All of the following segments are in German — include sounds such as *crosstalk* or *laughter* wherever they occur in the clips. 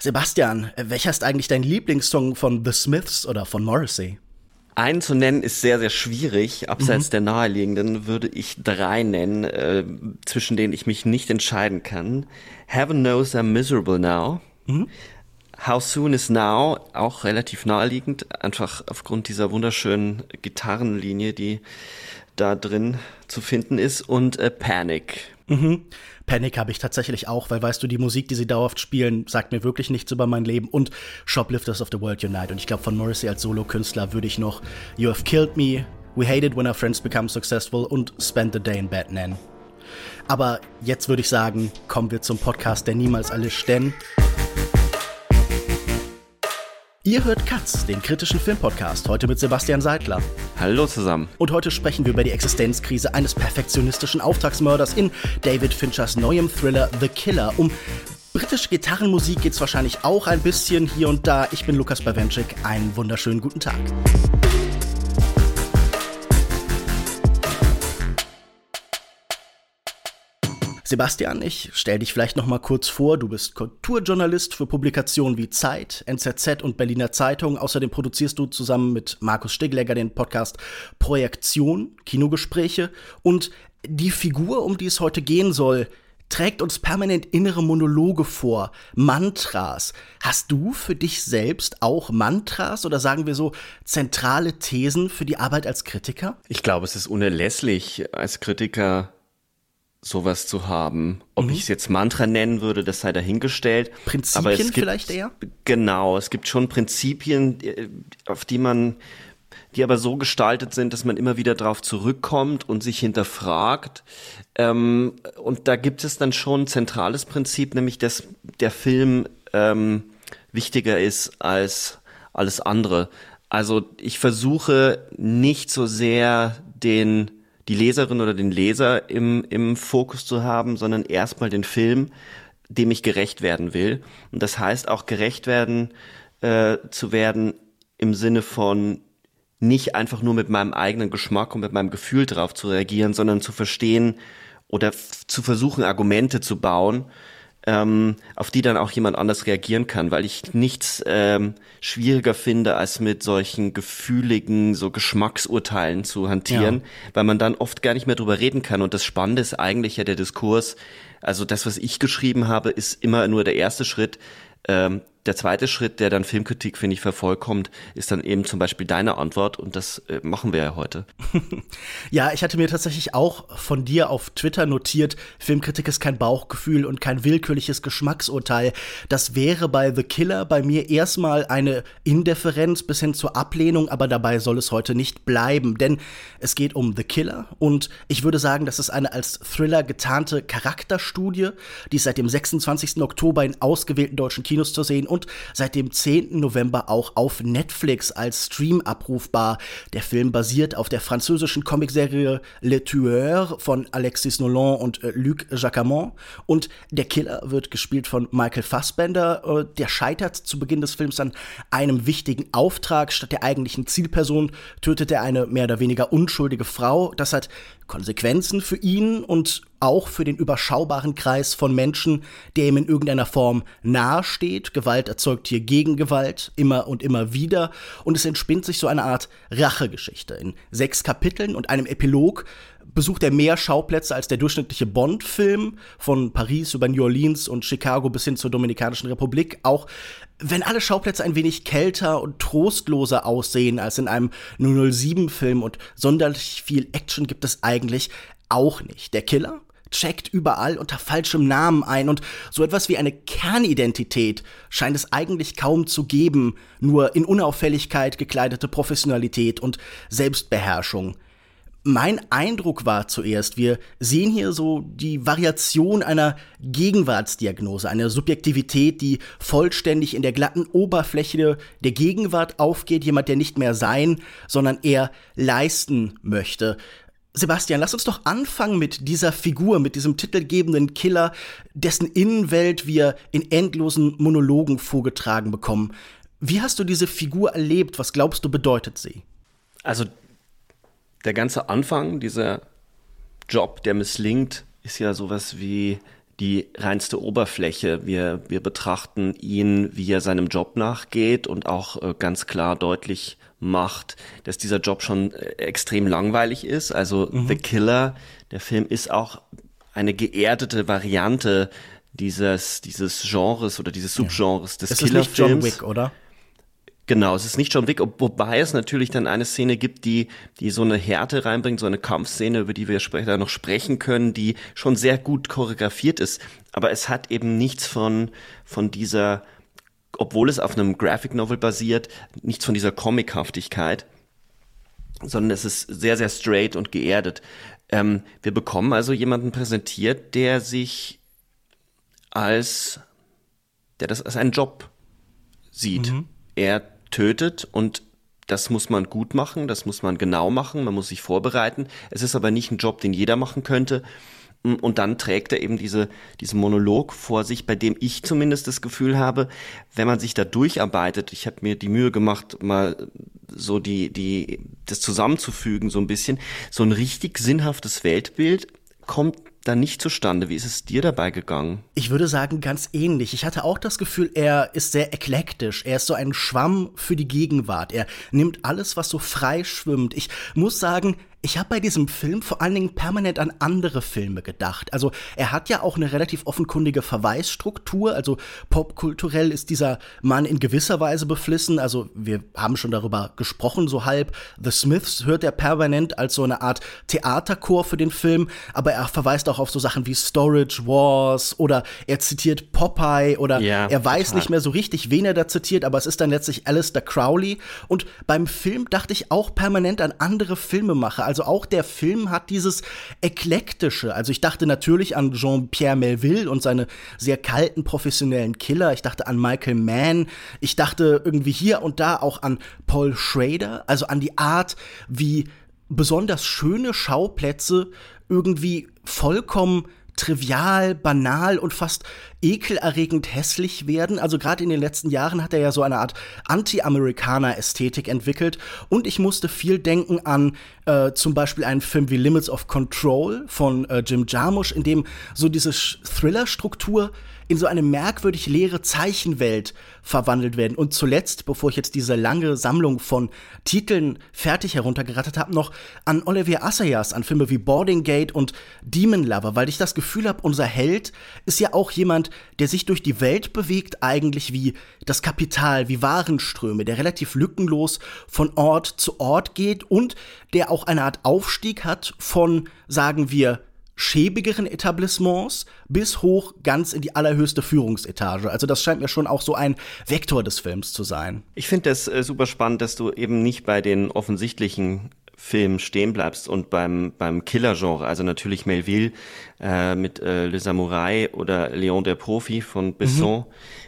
Sebastian, welcher ist eigentlich dein Lieblingssong von The Smiths oder von Morrissey? Einen zu nennen ist sehr, sehr schwierig. Abseits mhm. der naheliegenden würde ich drei nennen, äh, zwischen denen ich mich nicht entscheiden kann. Heaven knows I'm miserable now. Mhm. How Soon is Now, auch relativ naheliegend, einfach aufgrund dieser wunderschönen Gitarrenlinie, die da drin zu finden ist. Und äh, Panic. Mhm. Panic habe ich tatsächlich auch, weil weißt du, die Musik, die sie dauerhaft spielen, sagt mir wirklich nichts über mein Leben. Und Shoplifters of the World Unite. Und ich glaube, von Morrissey als Solokünstler würde ich noch You Have Killed Me, We Hate It When Our Friends Become Successful und Spend the Day in Bed nennen. Aber jetzt würde ich sagen, kommen wir zum Podcast, der niemals alles denn. Ihr hört Katz, den kritischen Filmpodcast, heute mit Sebastian Seidler. Hallo zusammen. Und heute sprechen wir über die Existenzkrise eines perfektionistischen Auftragsmörders in David Finchers neuem Thriller The Killer. Um britische Gitarrenmusik geht es wahrscheinlich auch ein bisschen hier und da. Ich bin Lukas Bawenschik. Einen wunderschönen guten Tag. Sebastian, ich stell dich vielleicht noch mal kurz vor. Du bist Kulturjournalist für Publikationen wie Zeit, NZZ und Berliner Zeitung. Außerdem produzierst du zusammen mit Markus Stiglegger den Podcast Projektion, Kinogespräche. Und die Figur, um die es heute gehen soll, trägt uns permanent innere Monologe vor, Mantras. Hast du für dich selbst auch Mantras oder sagen wir so zentrale Thesen für die Arbeit als Kritiker? Ich glaube, es ist unerlässlich, als Kritiker sowas zu haben. Ob mhm. ich es jetzt Mantra nennen würde, das sei dahingestellt. Prinzipien Aber es gibt, vielleicht eher? Genau, es gibt schon Prinzipien, äh, auf die man, die aber so gestaltet sind, dass man immer wieder darauf zurückkommt und sich hinterfragt. Ähm, und da gibt es dann schon ein zentrales Prinzip, nämlich dass der Film ähm, wichtiger ist als alles andere. Also ich versuche nicht so sehr den die Leserin oder den Leser im, im Fokus zu haben, sondern erstmal den Film, dem ich gerecht werden will. Und das heißt auch gerecht werden äh, zu werden im Sinne von nicht einfach nur mit meinem eigenen Geschmack und mit meinem Gefühl drauf zu reagieren, sondern zu verstehen oder zu versuchen, Argumente zu bauen, ähm, auf die dann auch jemand anders reagieren kann, weil ich nichts ähm, schwieriger finde, als mit solchen gefühligen, so Geschmacksurteilen zu hantieren, ja. weil man dann oft gar nicht mehr drüber reden kann. Und das Spannende ist eigentlich ja der Diskurs. Also das, was ich geschrieben habe, ist immer nur der erste Schritt. Ähm, der zweite Schritt, der dann Filmkritik, finde ich, vervollkommt, ist dann eben zum Beispiel deine Antwort und das äh, machen wir ja heute. *laughs* ja, ich hatte mir tatsächlich auch von dir auf Twitter notiert, Filmkritik ist kein Bauchgefühl und kein willkürliches Geschmacksurteil. Das wäre bei The Killer bei mir erstmal eine Indifferenz bis hin zur Ablehnung, aber dabei soll es heute nicht bleiben, denn es geht um The Killer und ich würde sagen, das ist eine als Thriller getarnte Charakterstudie, die ist seit dem 26. Oktober in ausgewählten deutschen Kinos zu sehen und und seit dem 10. November auch auf Netflix als Stream abrufbar. Der Film basiert auf der französischen Comicserie Le Tueur von Alexis Nolan und äh, Luc Jacamon und der Killer wird gespielt von Michael Fassbender. Äh, der scheitert zu Beginn des Films an einem wichtigen Auftrag. Statt der eigentlichen Zielperson tötet er eine mehr oder weniger unschuldige Frau. Das hat Konsequenzen für ihn und auch für den überschaubaren Kreis von Menschen, der ihm in irgendeiner Form nahesteht. Gewalt erzeugt hier Gegengewalt, immer und immer wieder. Und es entspinnt sich so eine Art Rachegeschichte. In sechs Kapiteln und einem Epilog besucht er mehr Schauplätze als der durchschnittliche Bond-Film, von Paris über New Orleans und Chicago bis hin zur Dominikanischen Republik. Auch wenn alle Schauplätze ein wenig kälter und trostloser aussehen als in einem 007-Film und sonderlich viel Action gibt es eigentlich auch nicht. Der Killer checkt überall unter falschem Namen ein und so etwas wie eine Kernidentität scheint es eigentlich kaum zu geben, nur in Unauffälligkeit gekleidete Professionalität und Selbstbeherrschung mein Eindruck war zuerst, wir sehen hier so die Variation einer Gegenwartsdiagnose, einer Subjektivität, die vollständig in der glatten Oberfläche der Gegenwart aufgeht, jemand, der nicht mehr sein, sondern eher leisten möchte. Sebastian, lass uns doch anfangen mit dieser Figur, mit diesem titelgebenden Killer, dessen Innenwelt wir in endlosen Monologen vorgetragen bekommen. Wie hast du diese Figur erlebt? Was glaubst du bedeutet sie? Also der ganze Anfang, dieser Job, der misslingt, ist ja sowas wie die reinste Oberfläche. Wir, wir betrachten ihn, wie er seinem Job nachgeht und auch äh, ganz klar deutlich macht, dass dieser Job schon äh, extrem langweilig ist. Also mhm. The Killer, der Film ist auch eine geerdete Variante dieses, dieses Genres oder dieses Subgenres des Killerfilms. John Wick, oder? Genau, es ist nicht John Wick, wobei es natürlich dann eine Szene gibt, die, die so eine Härte reinbringt, so eine Kampfszene, über die wir später noch sprechen können, die schon sehr gut choreografiert ist. Aber es hat eben nichts von, von dieser, obwohl es auf einem Graphic Novel basiert, nichts von dieser Comichaftigkeit, sondern es ist sehr, sehr straight und geerdet. Ähm, wir bekommen also jemanden präsentiert, der sich als, der das als einen Job sieht. Mhm. Er tötet und das muss man gut machen, das muss man genau machen, man muss sich vorbereiten. Es ist aber nicht ein Job, den jeder machen könnte. Und dann trägt er eben diese, diesen Monolog vor sich, bei dem ich zumindest das Gefühl habe, wenn man sich da durcharbeitet, ich habe mir die Mühe gemacht, mal so die, die, das zusammenzufügen, so ein bisschen, so ein richtig sinnhaftes Weltbild kommt dann nicht zustande. Wie ist es dir dabei gegangen? Ich würde sagen, ganz ähnlich. Ich hatte auch das Gefühl, er ist sehr eklektisch. Er ist so ein Schwamm für die Gegenwart. Er nimmt alles, was so frei schwimmt. Ich muss sagen, ich habe bei diesem Film vor allen Dingen permanent an andere Filme gedacht. Also er hat ja auch eine relativ offenkundige Verweisstruktur. Also popkulturell ist dieser Mann in gewisser Weise beflissen. Also wir haben schon darüber gesprochen, so halb. The Smiths hört er permanent als so eine Art Theaterchor für den Film. Aber er verweist auch auf so Sachen wie Storage Wars oder er zitiert Popeye oder ja, er weiß total. nicht mehr so richtig, wen er da zitiert. Aber es ist dann letztlich Alistair Crowley. Und beim Film dachte ich auch permanent an andere Filmemacher. Also auch der Film hat dieses eklektische. Also ich dachte natürlich an Jean-Pierre Melville und seine sehr kalten professionellen Killer. Ich dachte an Michael Mann. Ich dachte irgendwie hier und da auch an Paul Schrader. Also an die Art, wie besonders schöne Schauplätze irgendwie vollkommen trivial, banal und fast ekelerregend hässlich werden. Also gerade in den letzten Jahren hat er ja so eine Art Anti-Amerikaner-Ästhetik entwickelt. Und ich musste viel denken an äh, zum Beispiel einen Film wie Limits of Control von äh, Jim Jarmusch, in dem so diese Thriller-Struktur in so eine merkwürdig leere Zeichenwelt verwandelt werden. Und zuletzt, bevor ich jetzt diese lange Sammlung von Titeln fertig heruntergerattet habe, noch an Olivier Assayas, an Filme wie Boarding Gate und Demon Lover, weil ich das Gefühl habe, unser Held ist ja auch jemand, der sich durch die Welt bewegt, eigentlich wie das Kapital, wie Warenströme, der relativ lückenlos von Ort zu Ort geht und der auch eine Art Aufstieg hat von, sagen wir, schäbigeren Etablissements bis hoch ganz in die allerhöchste Führungsetage. Also das scheint mir schon auch so ein Vektor des Films zu sein. Ich finde das äh, super spannend, dass du eben nicht bei den offensichtlichen Filmen stehen bleibst und beim, beim Killer-Genre, also natürlich Melville äh, mit äh, Le Samouraï oder Léon der Profi von Besson, mhm.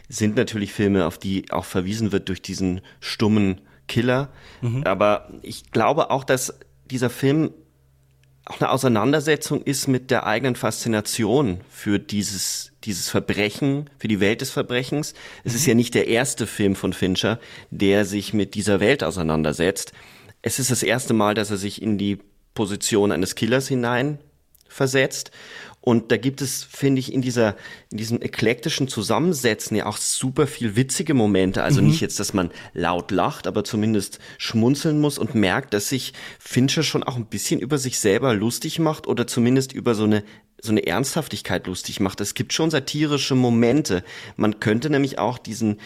sind natürlich Filme, auf die auch verwiesen wird durch diesen stummen Killer. Mhm. Aber ich glaube auch, dass dieser Film auch eine Auseinandersetzung ist mit der eigenen Faszination für dieses, dieses Verbrechen, für die Welt des Verbrechens. Es mhm. ist ja nicht der erste Film von Fincher, der sich mit dieser Welt auseinandersetzt. Es ist das erste Mal, dass er sich in die Position eines Killers hinein versetzt. Und da gibt es, finde ich, in dieser, in diesem eklektischen Zusammensetzen ja auch super viel witzige Momente. Also mhm. nicht jetzt, dass man laut lacht, aber zumindest schmunzeln muss und merkt, dass sich Fincher schon auch ein bisschen über sich selber lustig macht oder zumindest über so eine so eine Ernsthaftigkeit lustig macht. Es gibt schon satirische Momente. Man könnte nämlich auch diesen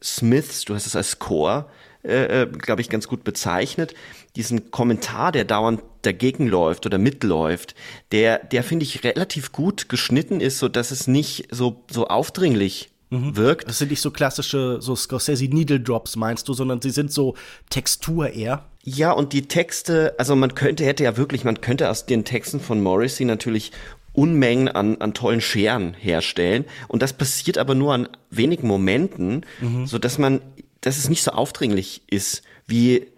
Smiths, du hast es als Chor, äh, äh glaube ich, ganz gut bezeichnet, diesen Kommentar, der dauernd dagegen läuft oder mitläuft, der, der finde ich relativ gut geschnitten ist, so dass es nicht so, so aufdringlich mhm. wirkt. Das sind nicht so klassische, so Scorsese Needle Drops, meinst du, sondern sie sind so Textur eher. Ja, und die Texte, also man könnte, hätte ja wirklich, man könnte aus den Texten von Morrissey natürlich Unmengen an, an tollen Scheren herstellen. Und das passiert aber nur an wenigen Momenten, mhm. so dass man, dass es nicht so aufdringlich ist, wie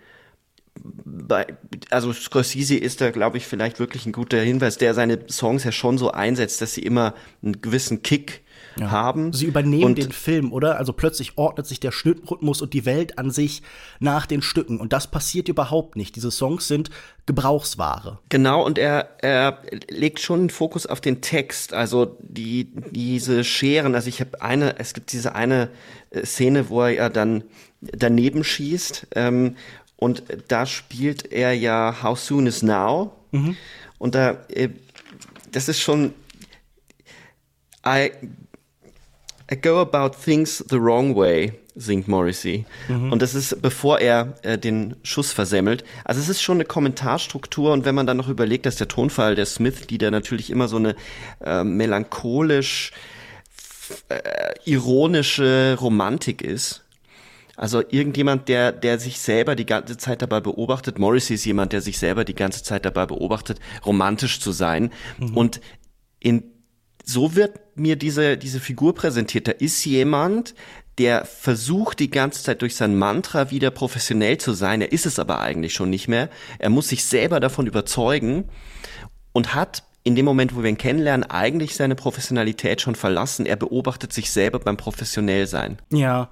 bei, also Scorsese ist da, glaube ich, vielleicht wirklich ein guter Hinweis, der seine Songs ja schon so einsetzt, dass sie immer einen gewissen Kick ja. haben. Sie übernehmen und den Film, oder? Also plötzlich ordnet sich der Schnittrhythmus und die Welt an sich nach den Stücken. Und das passiert überhaupt nicht. Diese Songs sind Gebrauchsware. Genau, und er, er legt schon den Fokus auf den Text. Also die, diese Scheren, also ich habe eine, es gibt diese eine Szene, wo er ja dann daneben schießt. Ähm, und da spielt er ja How Soon is Now. Mhm. Und da, äh, das ist schon, I, I go about things the wrong way, singt Morrissey. Mhm. Und das ist, bevor er äh, den Schuss versemmelt. Also es ist schon eine Kommentarstruktur und wenn man dann noch überlegt, dass der Tonfall der Smith-Lieder natürlich immer so eine äh, melancholisch, äh, ironische Romantik ist, also irgendjemand, der, der sich selber die ganze Zeit dabei beobachtet, Morrissey ist jemand, der sich selber die ganze Zeit dabei beobachtet, romantisch zu sein. Mhm. Und in, so wird mir diese, diese Figur präsentiert. Da ist jemand, der versucht die ganze Zeit durch sein Mantra wieder professionell zu sein. Er ist es aber eigentlich schon nicht mehr. Er muss sich selber davon überzeugen und hat in dem Moment, wo wir ihn kennenlernen, eigentlich seine Professionalität schon verlassen. Er beobachtet sich selber beim Professionellsein. Ja,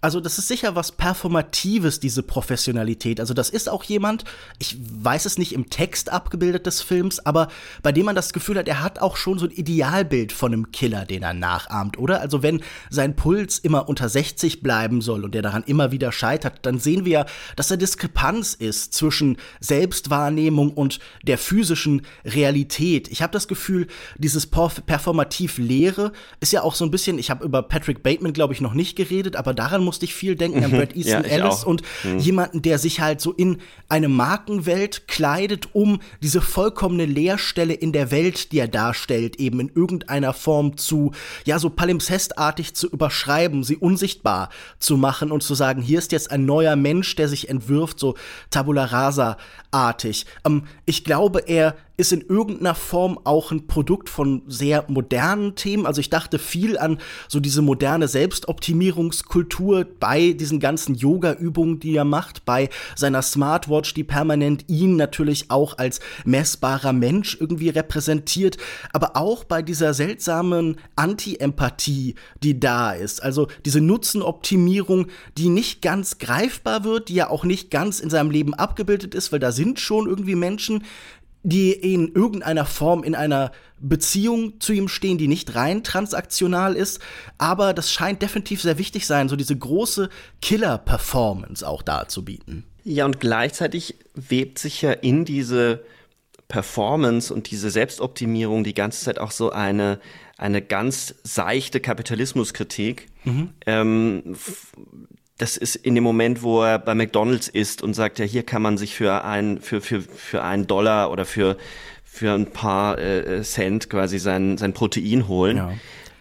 also das ist sicher was Performatives, diese Professionalität. Also das ist auch jemand, ich weiß es nicht im Text abgebildet des Films, aber bei dem man das Gefühl hat, er hat auch schon so ein Idealbild von einem Killer, den er nachahmt, oder? Also wenn sein Puls immer unter 60 bleiben soll und er daran immer wieder scheitert, dann sehen wir ja, dass da Diskrepanz ist zwischen Selbstwahrnehmung und der physischen Realität. Ich habe das Gefühl, dieses performativ Leere ist ja auch so ein bisschen, ich habe über Patrick Bateman, glaube ich, noch nicht geredet, aber daran musste ich viel denken an mhm. Brad Easton ja, Ellis und mhm. jemanden, der sich halt so in eine Markenwelt kleidet, um diese vollkommene Leerstelle in der Welt, die er darstellt, eben in irgendeiner Form zu, ja, so palimpsestartig zu überschreiben, sie unsichtbar zu machen und zu sagen, hier ist jetzt ein neuer Mensch, der sich entwirft, so Tabula rasa artig. Ähm, ich glaube, er ist in irgendeiner Form auch ein Produkt von sehr modernen Themen. Also ich dachte viel an so diese moderne Selbstoptimierungskultur bei diesen ganzen Yoga-Übungen, die er macht, bei seiner Smartwatch, die permanent ihn natürlich auch als messbarer Mensch irgendwie repräsentiert, aber auch bei dieser seltsamen Anti-Empathie, die da ist. Also diese Nutzenoptimierung, die nicht ganz greifbar wird, die ja auch nicht ganz in seinem Leben abgebildet ist, weil da sind schon irgendwie Menschen, die in irgendeiner Form in einer Beziehung zu ihm stehen, die nicht rein transaktional ist, aber das scheint definitiv sehr wichtig sein, so diese große Killer-Performance auch darzubieten. Ja, und gleichzeitig webt sich ja in diese Performance und diese Selbstoptimierung die ganze Zeit auch so eine, eine ganz seichte Kapitalismuskritik, mhm. ähm, das ist in dem Moment, wo er bei McDonalds ist und sagt, ja, hier kann man sich für ein, für, für, für einen Dollar oder für, für ein paar äh, Cent quasi sein, sein Protein holen. Ja.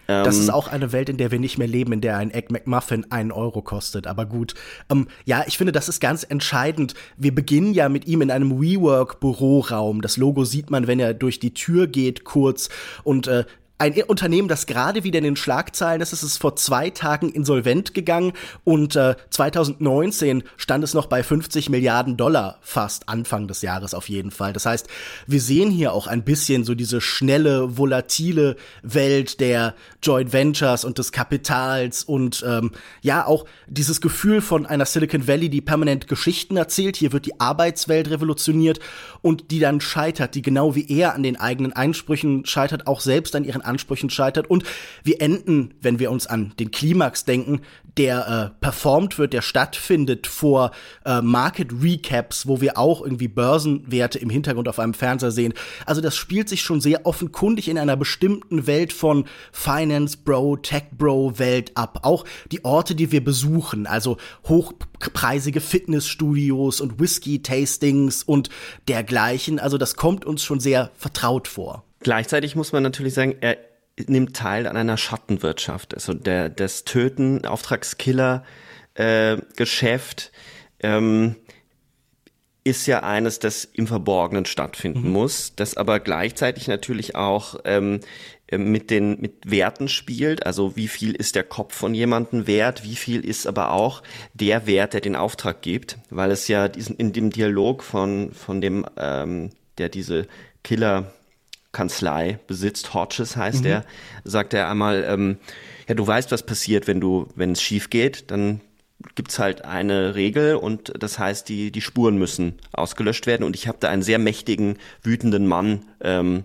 Das ist ähm, auch eine Welt, in der wir nicht mehr leben, in der ein Egg McMuffin einen Euro kostet. Aber gut. Ähm, ja, ich finde, das ist ganz entscheidend. Wir beginnen ja mit ihm in einem WeWork-Büroraum. Das Logo sieht man, wenn er durch die Tür geht, kurz. Und äh, ein Unternehmen, das gerade wieder in den Schlagzeilen ist, ist es vor zwei Tagen insolvent gegangen und äh, 2019 stand es noch bei 50 Milliarden Dollar fast Anfang des Jahres auf jeden Fall. Das heißt, wir sehen hier auch ein bisschen so diese schnelle, volatile Welt der Joint Ventures und des Kapitals und ähm, ja auch dieses Gefühl von einer Silicon Valley, die permanent Geschichten erzählt. Hier wird die Arbeitswelt revolutioniert und die dann scheitert, die genau wie er an den eigenen Einsprüchen scheitert, auch selbst an ihren Ansprüchen scheitert. Und wir enden, wenn wir uns an den Klimax denken, der äh, performt wird, der stattfindet vor äh, Market Recaps, wo wir auch irgendwie Börsenwerte im Hintergrund auf einem Fernseher sehen. Also das spielt sich schon sehr offenkundig in einer bestimmten Welt von Finance Bro, Tech Bro Welt ab. Auch die Orte, die wir besuchen, also hochpreisige Fitnessstudios und Whisky-Tastings und dergleichen. Also das kommt uns schon sehr vertraut vor. Gleichzeitig muss man natürlich sagen, er nimmt teil an einer Schattenwirtschaft. Also der, das Töten, Auftragskiller, äh, Geschäft ähm, ist ja eines, das im Verborgenen stattfinden mhm. muss, das aber gleichzeitig natürlich auch ähm, mit den mit Werten spielt, also wie viel ist der Kopf von jemandem wert, wie viel ist aber auch der Wert, der den Auftrag gibt, weil es ja diesen in dem Dialog von von dem ähm, der diese Killer Kanzlei besitzt, Hodges heißt mhm. er, sagt er einmal, ähm, ja, du weißt, was passiert, wenn du, wenn es schief geht, dann gibt's halt eine Regel und das heißt, die, die Spuren müssen ausgelöscht werden. Und ich habe da einen sehr mächtigen, wütenden Mann ähm,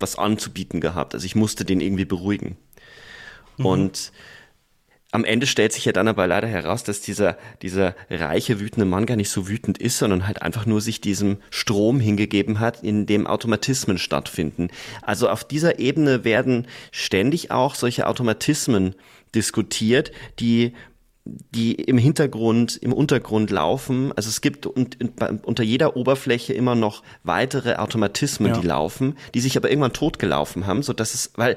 was anzubieten gehabt. Also ich musste den irgendwie beruhigen. Mhm. Und am Ende stellt sich ja dann aber leider heraus, dass dieser, dieser reiche, wütende Mann gar nicht so wütend ist, sondern halt einfach nur sich diesem Strom hingegeben hat, in dem Automatismen stattfinden. Also auf dieser Ebene werden ständig auch solche Automatismen diskutiert, die die im Hintergrund, im Untergrund laufen. Also es gibt unter jeder Oberfläche immer noch weitere Automatismen, ja. die laufen, die sich aber irgendwann totgelaufen haben, so dass es, weil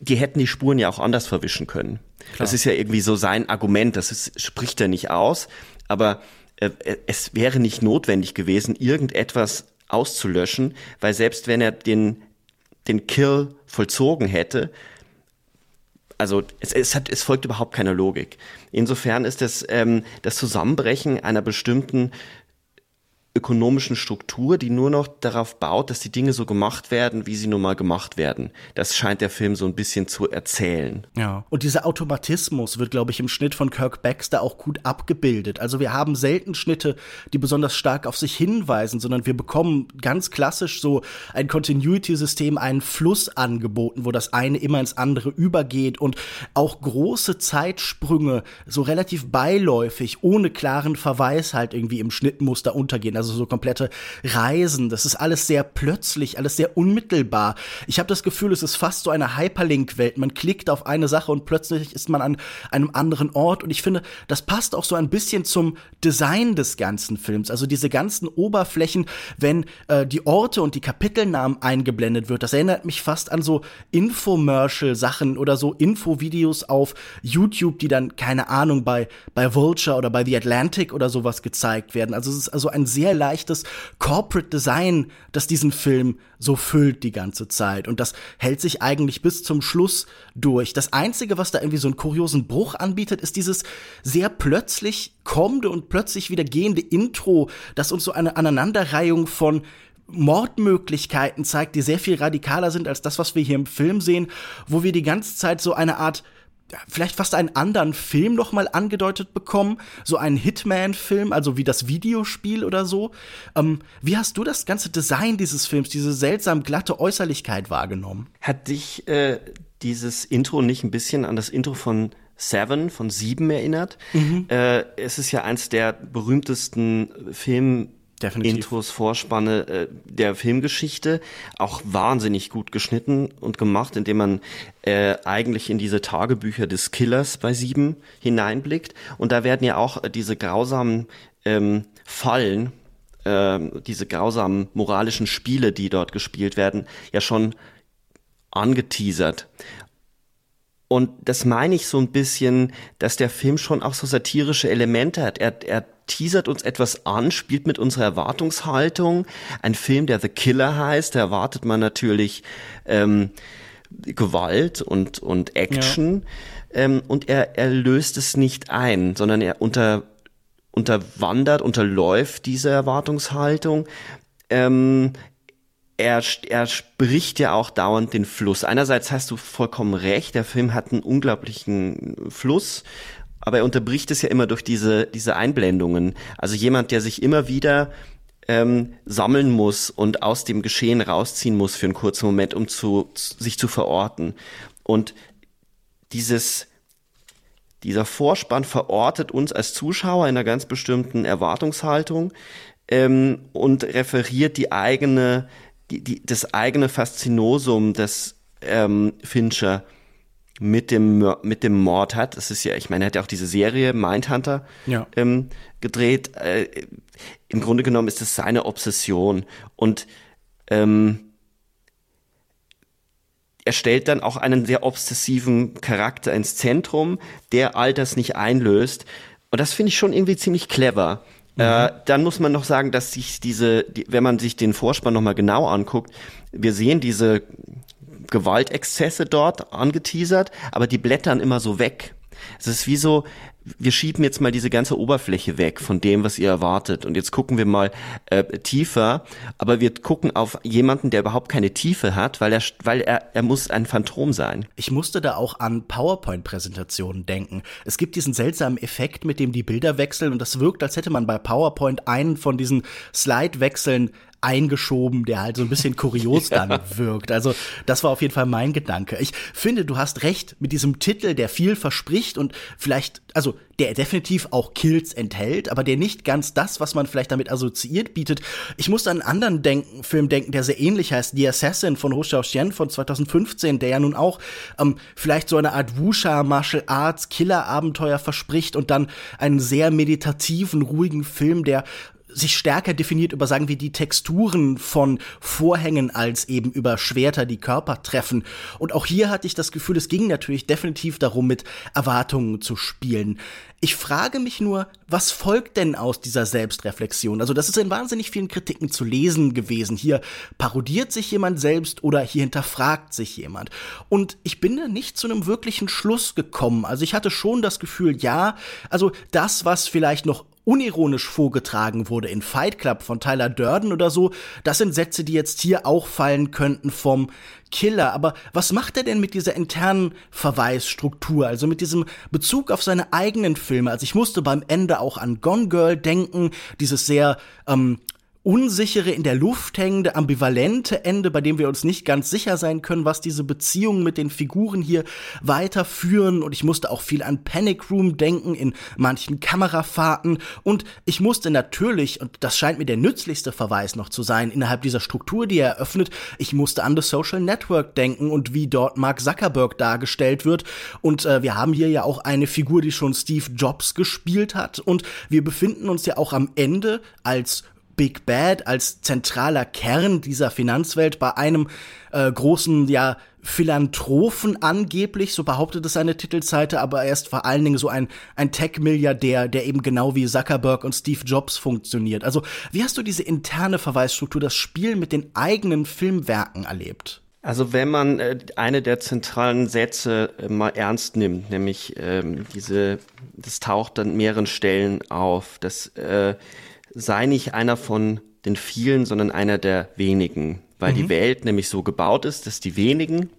die hätten die Spuren ja auch anders verwischen können. Klar. Das ist ja irgendwie so sein Argument, das ist, spricht er nicht aus, aber äh, es wäre nicht notwendig gewesen, irgendetwas auszulöschen, weil selbst wenn er den, den Kill vollzogen hätte, also es, es, hat, es folgt überhaupt keine Logik. Insofern ist das, ähm, das Zusammenbrechen einer bestimmten ökonomischen Struktur, die nur noch darauf baut, dass die Dinge so gemacht werden, wie sie nun mal gemacht werden. Das scheint der Film so ein bisschen zu erzählen. Ja. Und dieser Automatismus wird, glaube ich, im Schnitt von Kirk Baxter auch gut abgebildet. Also wir haben selten Schnitte, die besonders stark auf sich hinweisen, sondern wir bekommen ganz klassisch so ein Continuity-System, einen Fluss angeboten, wo das eine immer ins andere übergeht und auch große Zeitsprünge so relativ beiläufig, ohne klaren Verweis halt irgendwie im Schnittmuster untergehen also so komplette Reisen. Das ist alles sehr plötzlich, alles sehr unmittelbar. Ich habe das Gefühl, es ist fast so eine Hyperlink-Welt. Man klickt auf eine Sache und plötzlich ist man an einem anderen Ort. Und ich finde, das passt auch so ein bisschen zum Design des ganzen Films. Also diese ganzen Oberflächen, wenn äh, die Orte und die Kapitelnamen eingeblendet wird, das erinnert mich fast an so Infomercial-Sachen oder so Infovideos auf YouTube, die dann, keine Ahnung, bei, bei Vulture oder bei The Atlantic oder sowas gezeigt werden. Also es ist also ein sehr sehr leichtes Corporate Design, das diesen Film so füllt die ganze Zeit. Und das hält sich eigentlich bis zum Schluss durch. Das Einzige, was da irgendwie so einen kuriosen Bruch anbietet, ist dieses sehr plötzlich kommende und plötzlich wieder gehende Intro, das uns so eine Aneinanderreihung von Mordmöglichkeiten zeigt, die sehr viel radikaler sind als das, was wir hier im Film sehen, wo wir die ganze Zeit so eine Art vielleicht fast einen anderen Film noch mal angedeutet bekommen, so einen Hitman-Film, also wie das Videospiel oder so. Ähm, wie hast du das ganze Design dieses Films, diese seltsam glatte Äußerlichkeit wahrgenommen? Hat dich äh, dieses Intro nicht ein bisschen an das Intro von Seven, von Sieben erinnert? Mhm. Äh, es ist ja eins der berühmtesten Film Definitiv. Intros, Vorspanne äh, der Filmgeschichte. Auch wahnsinnig gut geschnitten und gemacht, indem man äh, eigentlich in diese Tagebücher des Killers bei Sieben hineinblickt. Und da werden ja auch diese grausamen ähm, Fallen, äh, diese grausamen moralischen Spiele, die dort gespielt werden, ja schon angeteasert. Und das meine ich so ein bisschen, dass der Film schon auch so satirische Elemente hat. Er, er teasert uns etwas an, spielt mit unserer Erwartungshaltung. Ein Film, der The Killer heißt, da erwartet man natürlich ähm, Gewalt und, und Action. Ja. Ähm, und er, er löst es nicht ein, sondern er unter, unterwandert, unterläuft diese Erwartungshaltung. Ähm, er, er spricht ja auch dauernd den Fluss. Einerseits hast du vollkommen recht, der Film hat einen unglaublichen Fluss, aber er unterbricht es ja immer durch diese, diese Einblendungen. Also jemand, der sich immer wieder ähm, sammeln muss und aus dem Geschehen rausziehen muss für einen kurzen Moment, um zu, sich zu verorten. Und dieses, dieser Vorspann verortet uns als Zuschauer in einer ganz bestimmten Erwartungshaltung ähm, und referiert die eigene, die, die, das eigene Faszinosum des ähm, Fincher mit dem, mit dem Mord hat. Das ist ja, ich meine, er hat ja auch diese Serie Mindhunter ja. ähm, gedreht. Äh, Im Grunde genommen ist es seine Obsession. Und ähm, er stellt dann auch einen sehr obsessiven Charakter ins Zentrum, der all das nicht einlöst. Und das finde ich schon irgendwie ziemlich clever. Mhm. Äh, dann muss man noch sagen, dass sich diese, die, wenn man sich den Vorspann nochmal genau anguckt, wir sehen diese Gewaltexzesse dort angeteasert, aber die blättern immer so weg. Es ist wie so, wir schieben jetzt mal diese ganze Oberfläche weg von dem, was ihr erwartet. Und jetzt gucken wir mal äh, tiefer. Aber wir gucken auf jemanden, der überhaupt keine Tiefe hat, weil er, weil er, er muss ein Phantom sein. Ich musste da auch an PowerPoint-Präsentationen denken. Es gibt diesen seltsamen Effekt, mit dem die Bilder wechseln. Und das wirkt, als hätte man bei PowerPoint einen von diesen Slide-Wechseln eingeschoben, der halt so ein bisschen kurios *laughs* dann ja. wirkt. Also das war auf jeden Fall mein Gedanke. Ich finde, du hast recht mit diesem Titel, der viel verspricht und vielleicht, also der definitiv auch Kills enthält, aber der nicht ganz das, was man vielleicht damit assoziiert, bietet. Ich muss an einen anderen denken, Film denken, der sehr ähnlich heißt, The Assassin von Ho Xiaoxian von 2015, der ja nun auch ähm, vielleicht so eine Art Wusha Martial Arts Killer Abenteuer verspricht und dann einen sehr meditativen, ruhigen Film, der sich stärker definiert über, sagen wir, die Texturen von Vorhängen als eben über Schwerter, die Körper treffen. Und auch hier hatte ich das Gefühl, es ging natürlich definitiv darum, mit Erwartungen zu spielen. Ich frage mich nur, was folgt denn aus dieser Selbstreflexion? Also das ist in wahnsinnig vielen Kritiken zu lesen gewesen. Hier parodiert sich jemand selbst oder hier hinterfragt sich jemand. Und ich bin da nicht zu einem wirklichen Schluss gekommen. Also ich hatte schon das Gefühl, ja, also das, was vielleicht noch unironisch vorgetragen wurde in Fight Club von Tyler Durden oder so, das sind Sätze, die jetzt hier auch fallen könnten vom Killer. Aber was macht er denn mit dieser internen Verweisstruktur, also mit diesem Bezug auf seine eigenen Filme? Also ich musste beim Ende auch an Gone Girl denken, dieses sehr ähm, unsichere, in der Luft hängende, ambivalente Ende, bei dem wir uns nicht ganz sicher sein können, was diese Beziehungen mit den Figuren hier weiterführen. Und ich musste auch viel an Panic Room denken in manchen Kamerafahrten. Und ich musste natürlich, und das scheint mir der nützlichste Verweis noch zu sein, innerhalb dieser Struktur, die er eröffnet, ich musste an The Social Network denken und wie dort Mark Zuckerberg dargestellt wird. Und äh, wir haben hier ja auch eine Figur, die schon Steve Jobs gespielt hat. Und wir befinden uns ja auch am Ende als Big Bad als zentraler Kern dieser Finanzwelt bei einem äh, großen, ja, Philanthropen angeblich, so behauptet es seine Titelseite, aber er ist vor allen Dingen so ein, ein Tech-Milliardär, der eben genau wie Zuckerberg und Steve Jobs funktioniert. Also, wie hast du diese interne Verweisstruktur, das Spiel mit den eigenen Filmwerken erlebt? Also wenn man äh, eine der zentralen Sätze äh, mal ernst nimmt, nämlich ähm, diese, das taucht an mehreren Stellen auf, dass äh, sei nicht einer von den vielen, sondern einer der wenigen, weil mhm. die Welt nämlich so gebaut ist, dass die wenigen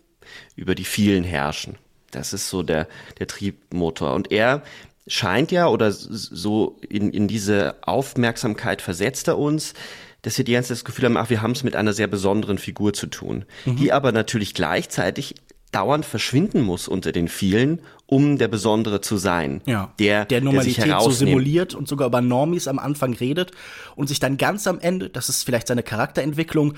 über die vielen herrschen. Das ist so der, der Triebmotor. Und er scheint ja, oder so in, in diese Aufmerksamkeit versetzt er uns, dass wir die ganze Zeit das Gefühl haben, ach, wir haben es mit einer sehr besonderen Figur zu tun, mhm. die aber natürlich gleichzeitig dauernd verschwinden muss unter den vielen, um der Besondere zu sein. Ja. Der, der Normalität der so simuliert und sogar über Normis am Anfang redet und sich dann ganz am Ende, das ist vielleicht seine Charakterentwicklung,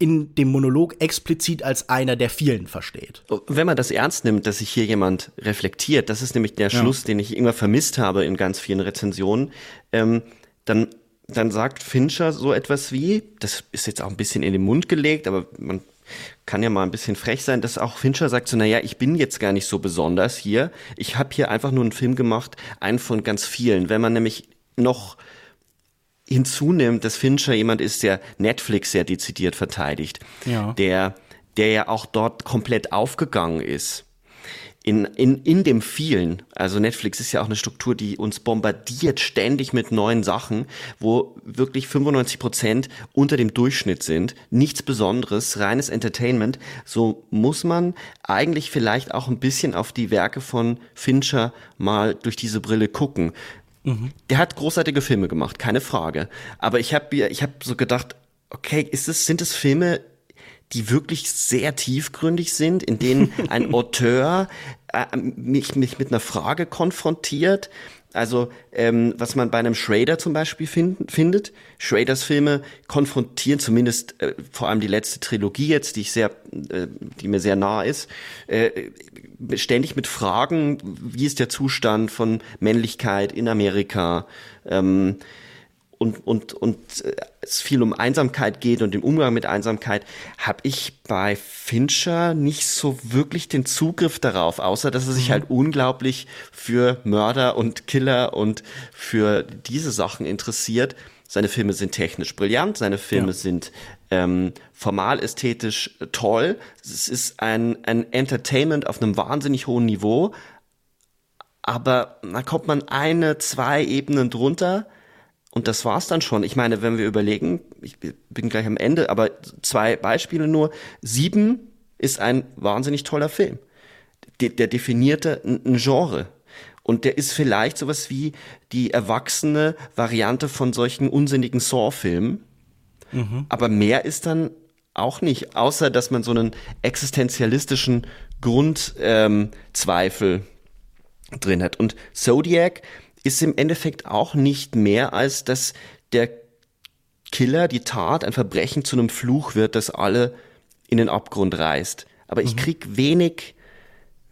in dem Monolog explizit als einer der vielen versteht. Wenn man das ernst nimmt, dass sich hier jemand reflektiert, das ist nämlich der Schluss, ja. den ich immer vermisst habe in ganz vielen Rezensionen, ähm, dann dann sagt Fincher so etwas wie, das ist jetzt auch ein bisschen in den Mund gelegt, aber man kann ja mal ein bisschen frech sein, dass auch Fincher sagt so, naja, ich bin jetzt gar nicht so besonders hier. Ich habe hier einfach nur einen Film gemacht, einen von ganz vielen. Wenn man nämlich noch hinzunimmt, dass Fincher jemand ist, der Netflix sehr dezidiert verteidigt, ja. der, der ja auch dort komplett aufgegangen ist in, in, in dem vielen, also Netflix ist ja auch eine Struktur, die uns bombardiert ständig mit neuen Sachen, wo wirklich 95 Prozent unter dem Durchschnitt sind, nichts Besonderes, reines Entertainment, so muss man eigentlich vielleicht auch ein bisschen auf die Werke von Fincher mal durch diese Brille gucken. Mhm. Der hat großartige Filme gemacht, keine Frage. Aber ich habe ich hab so gedacht, okay, ist es, sind es Filme, die wirklich sehr tiefgründig sind, in denen ein *laughs* Auteur äh, mich, mich mit einer Frage konfrontiert. Also ähm, was man bei einem Schrader zum Beispiel find, findet. Schraders Filme konfrontieren zumindest äh, vor allem die letzte Trilogie jetzt, die ich sehr, äh, die mir sehr nah ist, äh, ständig mit Fragen, wie ist der Zustand von Männlichkeit in Amerika. Ähm, und, und, und äh, es viel um Einsamkeit geht und den Umgang mit Einsamkeit, habe ich bei Fincher nicht so wirklich den Zugriff darauf, außer dass er sich mhm. halt unglaublich für Mörder und Killer und für diese Sachen interessiert. Seine Filme sind technisch brillant, seine Filme ja. sind ähm, formal ästhetisch toll. Es ist ein, ein Entertainment auf einem wahnsinnig hohen Niveau, aber da kommt man eine, zwei Ebenen drunter und das war's dann schon. Ich meine, wenn wir überlegen, ich bin gleich am Ende, aber zwei Beispiele nur. Sieben ist ein wahnsinnig toller Film. Der, der definierte ein Genre. Und der ist vielleicht sowas wie die erwachsene Variante von solchen unsinnigen Saw-Filmen. Mhm. Aber mehr ist dann auch nicht, außer dass man so einen existenzialistischen Grundzweifel ähm, drin hat. Und Zodiac ist im Endeffekt auch nicht mehr als dass der Killer, die Tat, ein Verbrechen zu einem Fluch wird, das alle in den Abgrund reißt. Aber ich mhm. krieg wenig,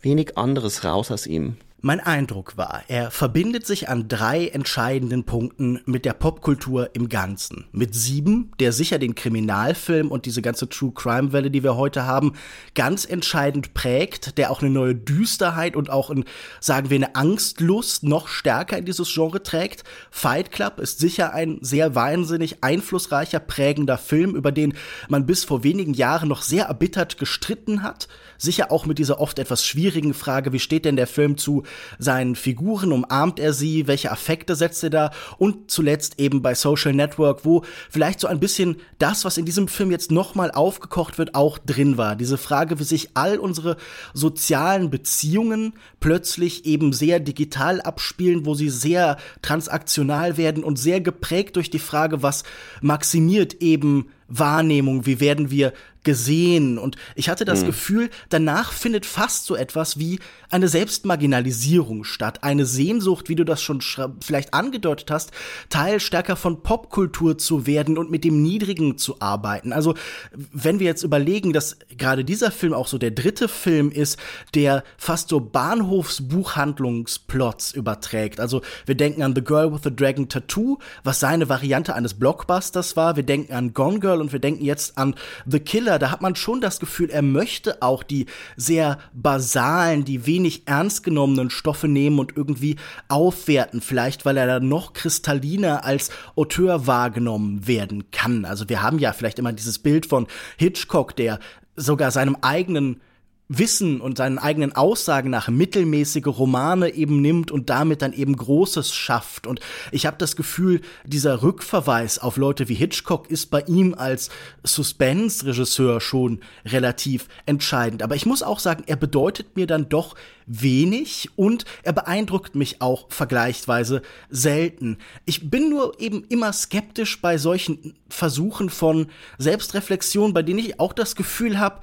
wenig anderes raus aus ihm. Mein Eindruck war, er verbindet sich an drei entscheidenden Punkten mit der Popkultur im Ganzen. Mit Sieben, der sicher den Kriminalfilm und diese ganze True Crime Welle, die wir heute haben, ganz entscheidend prägt, der auch eine neue Düsterheit und auch, in, sagen wir, eine Angstlust noch stärker in dieses Genre trägt. Fight Club ist sicher ein sehr wahnsinnig einflussreicher, prägender Film, über den man bis vor wenigen Jahren noch sehr erbittert gestritten hat. Sicher auch mit dieser oft etwas schwierigen Frage, wie steht denn der Film zu seinen Figuren, umarmt er sie, welche Affekte setzt er da? Und zuletzt eben bei Social Network, wo vielleicht so ein bisschen das, was in diesem Film jetzt nochmal aufgekocht wird, auch drin war. Diese Frage, wie sich all unsere sozialen Beziehungen plötzlich eben sehr digital abspielen, wo sie sehr transaktional werden und sehr geprägt durch die Frage, was maximiert eben Wahrnehmung, wie werden wir gesehen. Und ich hatte das mhm. Gefühl, danach findet fast so etwas wie eine Selbstmarginalisierung statt. Eine Sehnsucht, wie du das schon vielleicht angedeutet hast, Teil stärker von Popkultur zu werden und mit dem Niedrigen zu arbeiten. Also, wenn wir jetzt überlegen, dass gerade dieser Film auch so der dritte Film ist, der fast so Bahnhofsbuchhandlungsplots überträgt. Also, wir denken an The Girl with the Dragon Tattoo, was seine Variante eines Blockbusters war. Wir denken an Gone Girl und wir denken jetzt an The Killer Thriller, da hat man schon das Gefühl, er möchte auch die sehr basalen, die wenig ernst genommenen Stoffe nehmen und irgendwie aufwerten, vielleicht weil er dann noch kristalliner als Auteur wahrgenommen werden kann. Also wir haben ja vielleicht immer dieses Bild von Hitchcock, der sogar seinem eigenen Wissen und seinen eigenen Aussagen nach mittelmäßige Romane eben nimmt und damit dann eben Großes schafft. Und ich habe das Gefühl, dieser Rückverweis auf Leute wie Hitchcock ist bei ihm als Suspense-Regisseur schon relativ entscheidend. Aber ich muss auch sagen, er bedeutet mir dann doch wenig und er beeindruckt mich auch vergleichsweise selten. Ich bin nur eben immer skeptisch bei solchen Versuchen von Selbstreflexion, bei denen ich auch das Gefühl habe,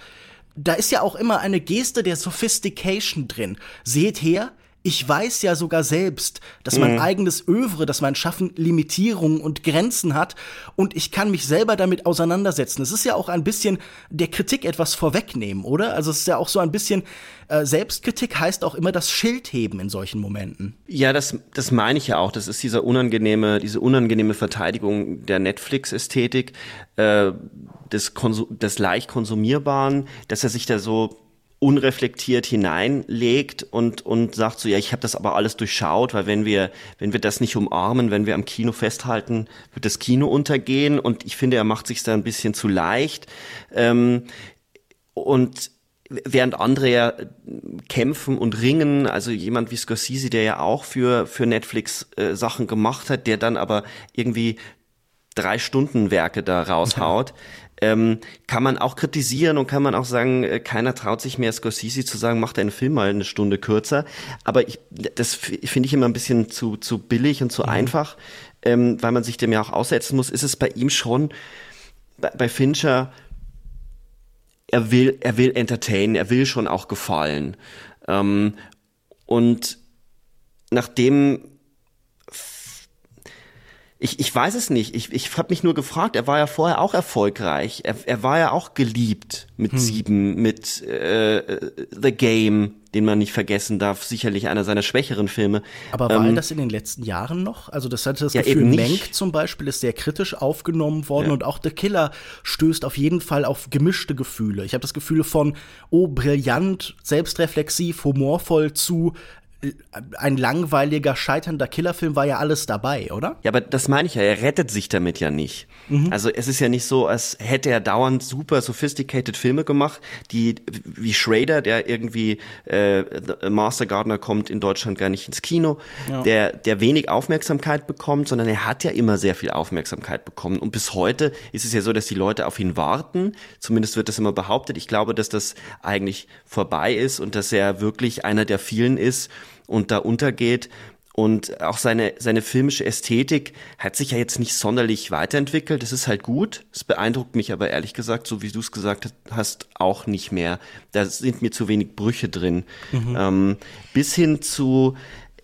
da ist ja auch immer eine Geste der Sophistication drin. Seht her, ich weiß ja sogar selbst, dass mein mhm. eigenes Övre, dass mein Schaffen Limitierungen und Grenzen hat und ich kann mich selber damit auseinandersetzen. Es ist ja auch ein bisschen der Kritik etwas vorwegnehmen, oder? Also es ist ja auch so ein bisschen äh, Selbstkritik heißt auch immer das Schild heben in solchen Momenten. Ja, das, das meine ich ja auch. Das ist dieser unangenehme, diese unangenehme Verteidigung der Netflix-Ästhetik, äh, des, des leicht konsumierbaren, dass er sich da so unreflektiert hineinlegt und und sagt so ja ich habe das aber alles durchschaut weil wenn wir wenn wir das nicht umarmen wenn wir am Kino festhalten wird das Kino untergehen und ich finde er macht sich da ein bisschen zu leicht. Ähm, und während andere ja kämpfen und ringen, also jemand wie Scorsese, der ja auch für, für Netflix äh, Sachen gemacht hat, der dann aber irgendwie drei Stunden Werke da raushaut, *laughs* ähm, kann man auch kritisieren und kann man auch sagen, äh, keiner traut sich mehr Scorsese zu sagen, mach deinen Film mal eine Stunde kürzer. Aber ich, das finde ich immer ein bisschen zu, zu billig und zu mhm. einfach, ähm, weil man sich dem ja auch aussetzen muss. Ist es bei ihm schon, bei, bei Fincher, er will, er will entertainen, er will schon auch gefallen. Ähm, und nachdem ich, ich weiß es nicht. Ich, ich habe mich nur gefragt, er war ja vorher auch erfolgreich. Er, er war ja auch geliebt mit hm. Sieben, mit äh, The Game, den man nicht vergessen darf. Sicherlich einer seiner schwächeren Filme. Aber war ähm, das in den letzten Jahren noch? Also das hatte das ja, Gefühl, Menk zum Beispiel ist sehr kritisch aufgenommen worden ja. und auch The Killer stößt auf jeden Fall auf gemischte Gefühle. Ich habe das Gefühl von, oh, brillant, selbstreflexiv, humorvoll zu ein langweiliger, scheiternder Killerfilm war ja alles dabei, oder? Ja, aber das meine ich ja, er rettet sich damit ja nicht. Mhm. Also es ist ja nicht so, als hätte er dauernd super sophisticated Filme gemacht, die wie Schrader, der irgendwie äh, Master Gardener kommt in Deutschland gar nicht ins Kino, ja. der, der wenig Aufmerksamkeit bekommt, sondern er hat ja immer sehr viel Aufmerksamkeit bekommen. Und bis heute ist es ja so, dass die Leute auf ihn warten. Zumindest wird das immer behauptet. Ich glaube, dass das eigentlich vorbei ist und dass er wirklich einer der vielen ist und da untergeht. Und auch seine, seine filmische Ästhetik hat sich ja jetzt nicht sonderlich weiterentwickelt. Das ist halt gut. Es beeindruckt mich aber ehrlich gesagt, so wie du es gesagt hast, auch nicht mehr. Da sind mir zu wenig Brüche drin. Mhm. Ähm, bis hin zu,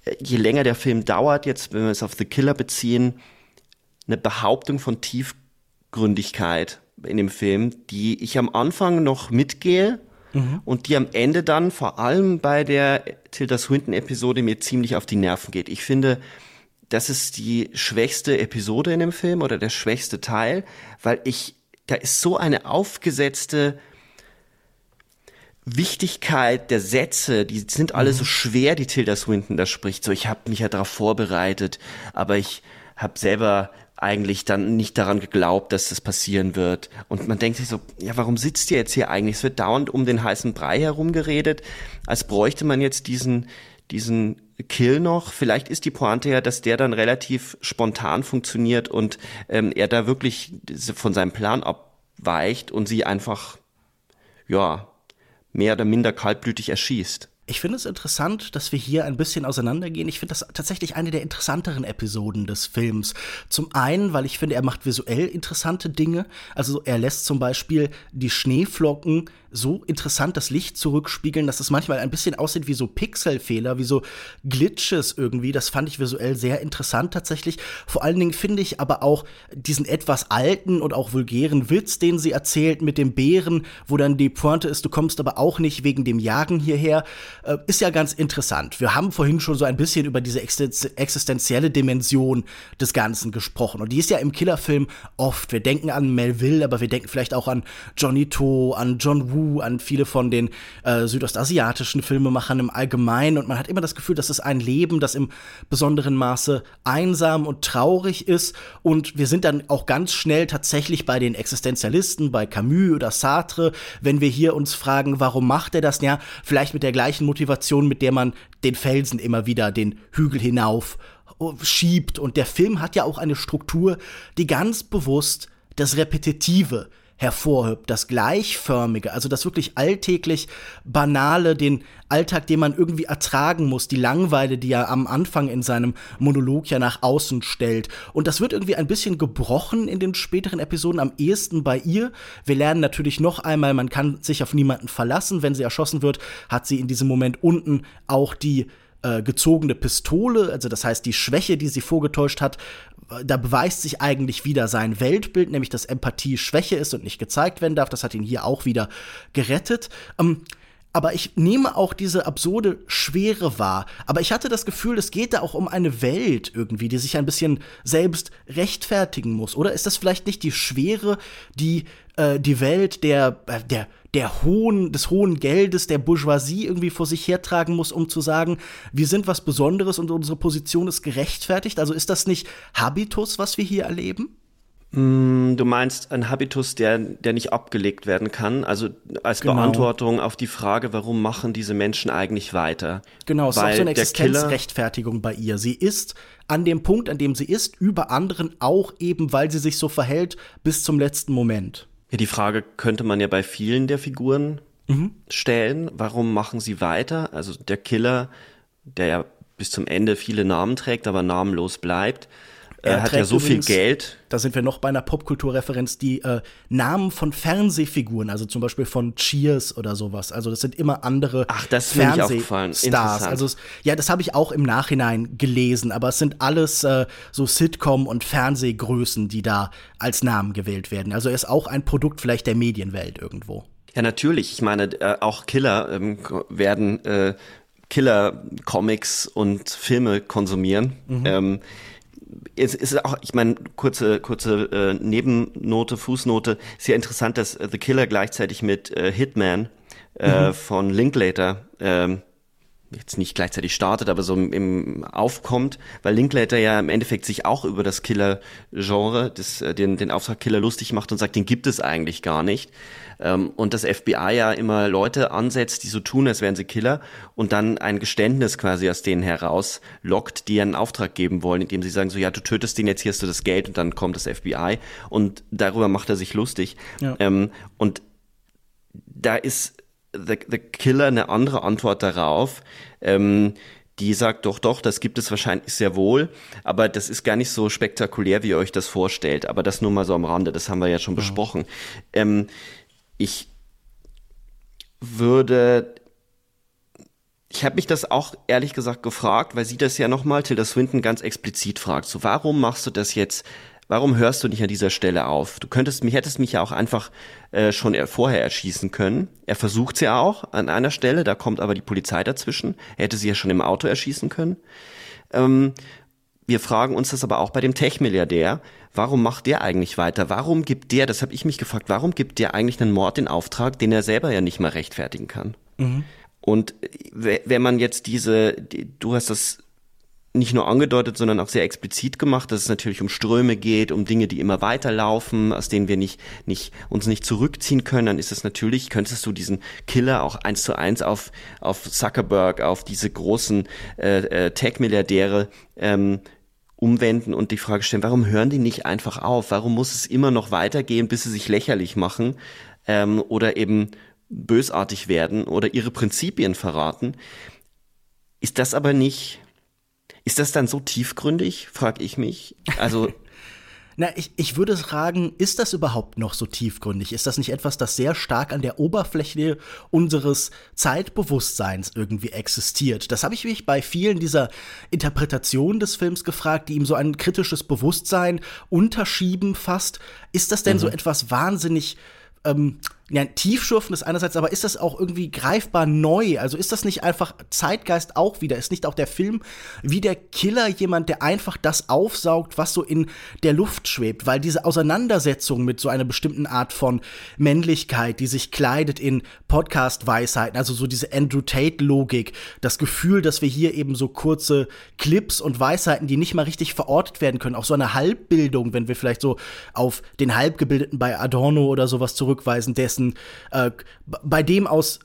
äh, je länger der Film dauert, jetzt, wenn wir es auf The Killer beziehen, eine Behauptung von Tiefgründigkeit in dem Film, die ich am Anfang noch mitgehe, Mhm. Und die am Ende dann vor allem bei der Tilda Swinton-Episode mir ziemlich auf die Nerven geht. Ich finde, das ist die schwächste Episode in dem Film oder der schwächste Teil, weil ich, da ist so eine aufgesetzte Wichtigkeit der Sätze, die sind alle mhm. so schwer, die Tilda Swinton da spricht. So, ich habe mich ja darauf vorbereitet, aber ich habe selber eigentlich dann nicht daran geglaubt, dass das passieren wird. Und man denkt sich so, ja, warum sitzt ihr jetzt hier eigentlich? Es wird dauernd um den heißen Brei herumgeredet, als bräuchte man jetzt diesen, diesen Kill noch. Vielleicht ist die Pointe ja, dass der dann relativ spontan funktioniert und ähm, er da wirklich von seinem Plan abweicht und sie einfach, ja, mehr oder minder kaltblütig erschießt. Ich finde es interessant, dass wir hier ein bisschen auseinandergehen. Ich finde das tatsächlich eine der interessanteren Episoden des Films. Zum einen, weil ich finde, er macht visuell interessante Dinge. Also er lässt zum Beispiel die Schneeflocken so interessant das Licht zurückspiegeln, dass es manchmal ein bisschen aussieht wie so Pixelfehler, wie so Glitches irgendwie. Das fand ich visuell sehr interessant tatsächlich. Vor allen Dingen finde ich aber auch diesen etwas alten und auch vulgären Witz, den sie erzählt mit dem Bären, wo dann die Pointe ist, du kommst aber auch nicht wegen dem Jagen hierher, äh, ist ja ganz interessant. Wir haben vorhin schon so ein bisschen über diese existenzielle Dimension des Ganzen gesprochen. Und die ist ja im Killerfilm oft. Wir denken an Melville, aber wir denken vielleicht auch an Johnny To, an John Woo Wu, an viele von den äh, südostasiatischen Filmemachern im Allgemeinen. Und man hat immer das Gefühl, dass es ein Leben, das im besonderen Maße einsam und traurig ist. Und wir sind dann auch ganz schnell tatsächlich bei den Existenzialisten, bei Camus oder Sartre, wenn wir hier uns fragen, warum macht er das? Ja, vielleicht mit der gleichen Motivation, mit der man den Felsen immer wieder den Hügel hinauf äh, schiebt. Und der Film hat ja auch eine Struktur, die ganz bewusst das Repetitive hervorhebt, das Gleichförmige, also das wirklich alltäglich Banale, den Alltag, den man irgendwie ertragen muss, die Langweile, die er am Anfang in seinem Monolog ja nach außen stellt. Und das wird irgendwie ein bisschen gebrochen in den späteren Episoden, am ehesten bei ihr. Wir lernen natürlich noch einmal, man kann sich auf niemanden verlassen. Wenn sie erschossen wird, hat sie in diesem Moment unten auch die äh, gezogene Pistole, also das heißt die Schwäche, die sie vorgetäuscht hat, da beweist sich eigentlich wieder sein Weltbild, nämlich dass Empathie Schwäche ist und nicht gezeigt werden darf. Das hat ihn hier auch wieder gerettet. Ähm, aber ich nehme auch diese absurde Schwere wahr. Aber ich hatte das Gefühl, es geht da auch um eine Welt irgendwie, die sich ein bisschen selbst rechtfertigen muss. Oder ist das vielleicht nicht die Schwere, die äh, die Welt der, äh, der der hohen, des hohen Geldes der Bourgeoisie irgendwie vor sich hertragen muss, um zu sagen, wir sind was Besonderes und unsere Position ist gerechtfertigt? Also ist das nicht Habitus, was wir hier erleben? Mm, du meinst ein Habitus, der, der nicht abgelegt werden kann, also als genau. Beantwortung auf die Frage, warum machen diese Menschen eigentlich weiter? Genau, es ist auch so eine Existenzrechtfertigung bei ihr. Sie ist an dem Punkt, an dem sie ist, über anderen auch eben, weil sie sich so verhält, bis zum letzten Moment. Ja, die Frage könnte man ja bei vielen der Figuren mhm. stellen. Warum machen sie weiter? Also der Killer, der ja bis zum Ende viele Namen trägt, aber namenlos bleibt, er hat ja so übrigens, viel Geld. Da sind wir noch bei einer Popkulturreferenz, die äh, Namen von Fernsehfiguren, also zum Beispiel von Cheers oder sowas. Also das sind immer andere Ach, das Fernsehstars. Also ja, das habe ich auch im Nachhinein gelesen, aber es sind alles äh, so Sitcom und Fernsehgrößen, die da als Namen gewählt werden. Also er ist auch ein Produkt vielleicht der Medienwelt irgendwo. Ja, natürlich. Ich meine, äh, auch Killer ähm, werden äh, Killer-Comics und Filme konsumieren. Mhm. Ähm, es ist auch, ich meine, kurze, kurze äh, Nebennote, Fußnote, sehr interessant, dass The Killer gleichzeitig mit äh, Hitman äh, mhm. von Linklater ähm, jetzt nicht gleichzeitig startet, aber so im, im aufkommt, weil Linklater ja im Endeffekt sich auch über das Killer-Genre, äh, den, den Auftrag Killer lustig macht und sagt, den gibt es eigentlich gar nicht. Ähm, und das FBI ja immer Leute ansetzt, die so tun, als wären sie Killer und dann ein Geständnis quasi aus denen heraus lockt, die einen Auftrag geben wollen, indem sie sagen so, ja, du tötest den, jetzt hier hast du das Geld und dann kommt das FBI und darüber macht er sich lustig. Ja. Ähm, und da ist The, The Killer eine andere Antwort darauf. Ähm, die sagt, doch, doch, das gibt es wahrscheinlich sehr wohl, aber das ist gar nicht so spektakulär, wie ihr euch das vorstellt. Aber das nur mal so am Rande, das haben wir ja schon ja. besprochen. Ähm, ich würde, ich habe mich das auch ehrlich gesagt gefragt, weil sie das ja nochmal, Tilda Swinton ganz explizit fragt, so warum machst du das jetzt warum hörst du nicht an dieser Stelle auf? Du könntest mich, hättest mich ja auch einfach äh, schon vorher erschießen können. Er versucht es ja auch an einer Stelle, da kommt aber die Polizei dazwischen. Er hätte sie ja schon im Auto erschießen können. Ähm, wir fragen uns das aber auch bei dem Tech-Milliardär. Warum macht der eigentlich weiter? Warum gibt der, das habe ich mich gefragt, warum gibt der eigentlich einen Mord in Auftrag, den er selber ja nicht mal rechtfertigen kann? Mhm. Und äh, wenn man jetzt diese, die, du hast das nicht nur angedeutet, sondern auch sehr explizit gemacht, dass es natürlich um Ströme geht, um Dinge, die immer weiterlaufen, aus denen wir nicht, nicht, uns nicht zurückziehen können, dann ist es natürlich, könntest du diesen Killer auch eins zu eins auf, auf Zuckerberg, auf diese großen äh, äh, Tech-Milliardäre ähm, umwenden und die Frage stellen, warum hören die nicht einfach auf? Warum muss es immer noch weitergehen, bis sie sich lächerlich machen ähm, oder eben bösartig werden oder ihre Prinzipien verraten? Ist das aber nicht ist das dann so tiefgründig, frage ich mich? Also *laughs* Na, ich, ich würde fragen, ist das überhaupt noch so tiefgründig? Ist das nicht etwas, das sehr stark an der Oberfläche unseres Zeitbewusstseins irgendwie existiert? Das habe ich mich bei vielen dieser Interpretationen des Films gefragt, die ihm so ein kritisches Bewusstsein unterschieben fast. Ist das denn mhm. so etwas wahnsinnig ähm, ja, tiefschürfend ist einerseits, aber ist das auch irgendwie greifbar neu? Also ist das nicht einfach Zeitgeist auch wieder? Ist nicht auch der Film wie der Killer jemand, der einfach das aufsaugt, was so in der Luft schwebt? Weil diese Auseinandersetzung mit so einer bestimmten Art von Männlichkeit, die sich kleidet in Podcast-Weisheiten, also so diese Andrew Tate-Logik, das Gefühl, dass wir hier eben so kurze Clips und Weisheiten, die nicht mal richtig verortet werden können, auch so eine Halbbildung, wenn wir vielleicht so auf den Halbgebildeten bei Adorno oder sowas zurückweisen, dessen dessen, äh, bei dem aus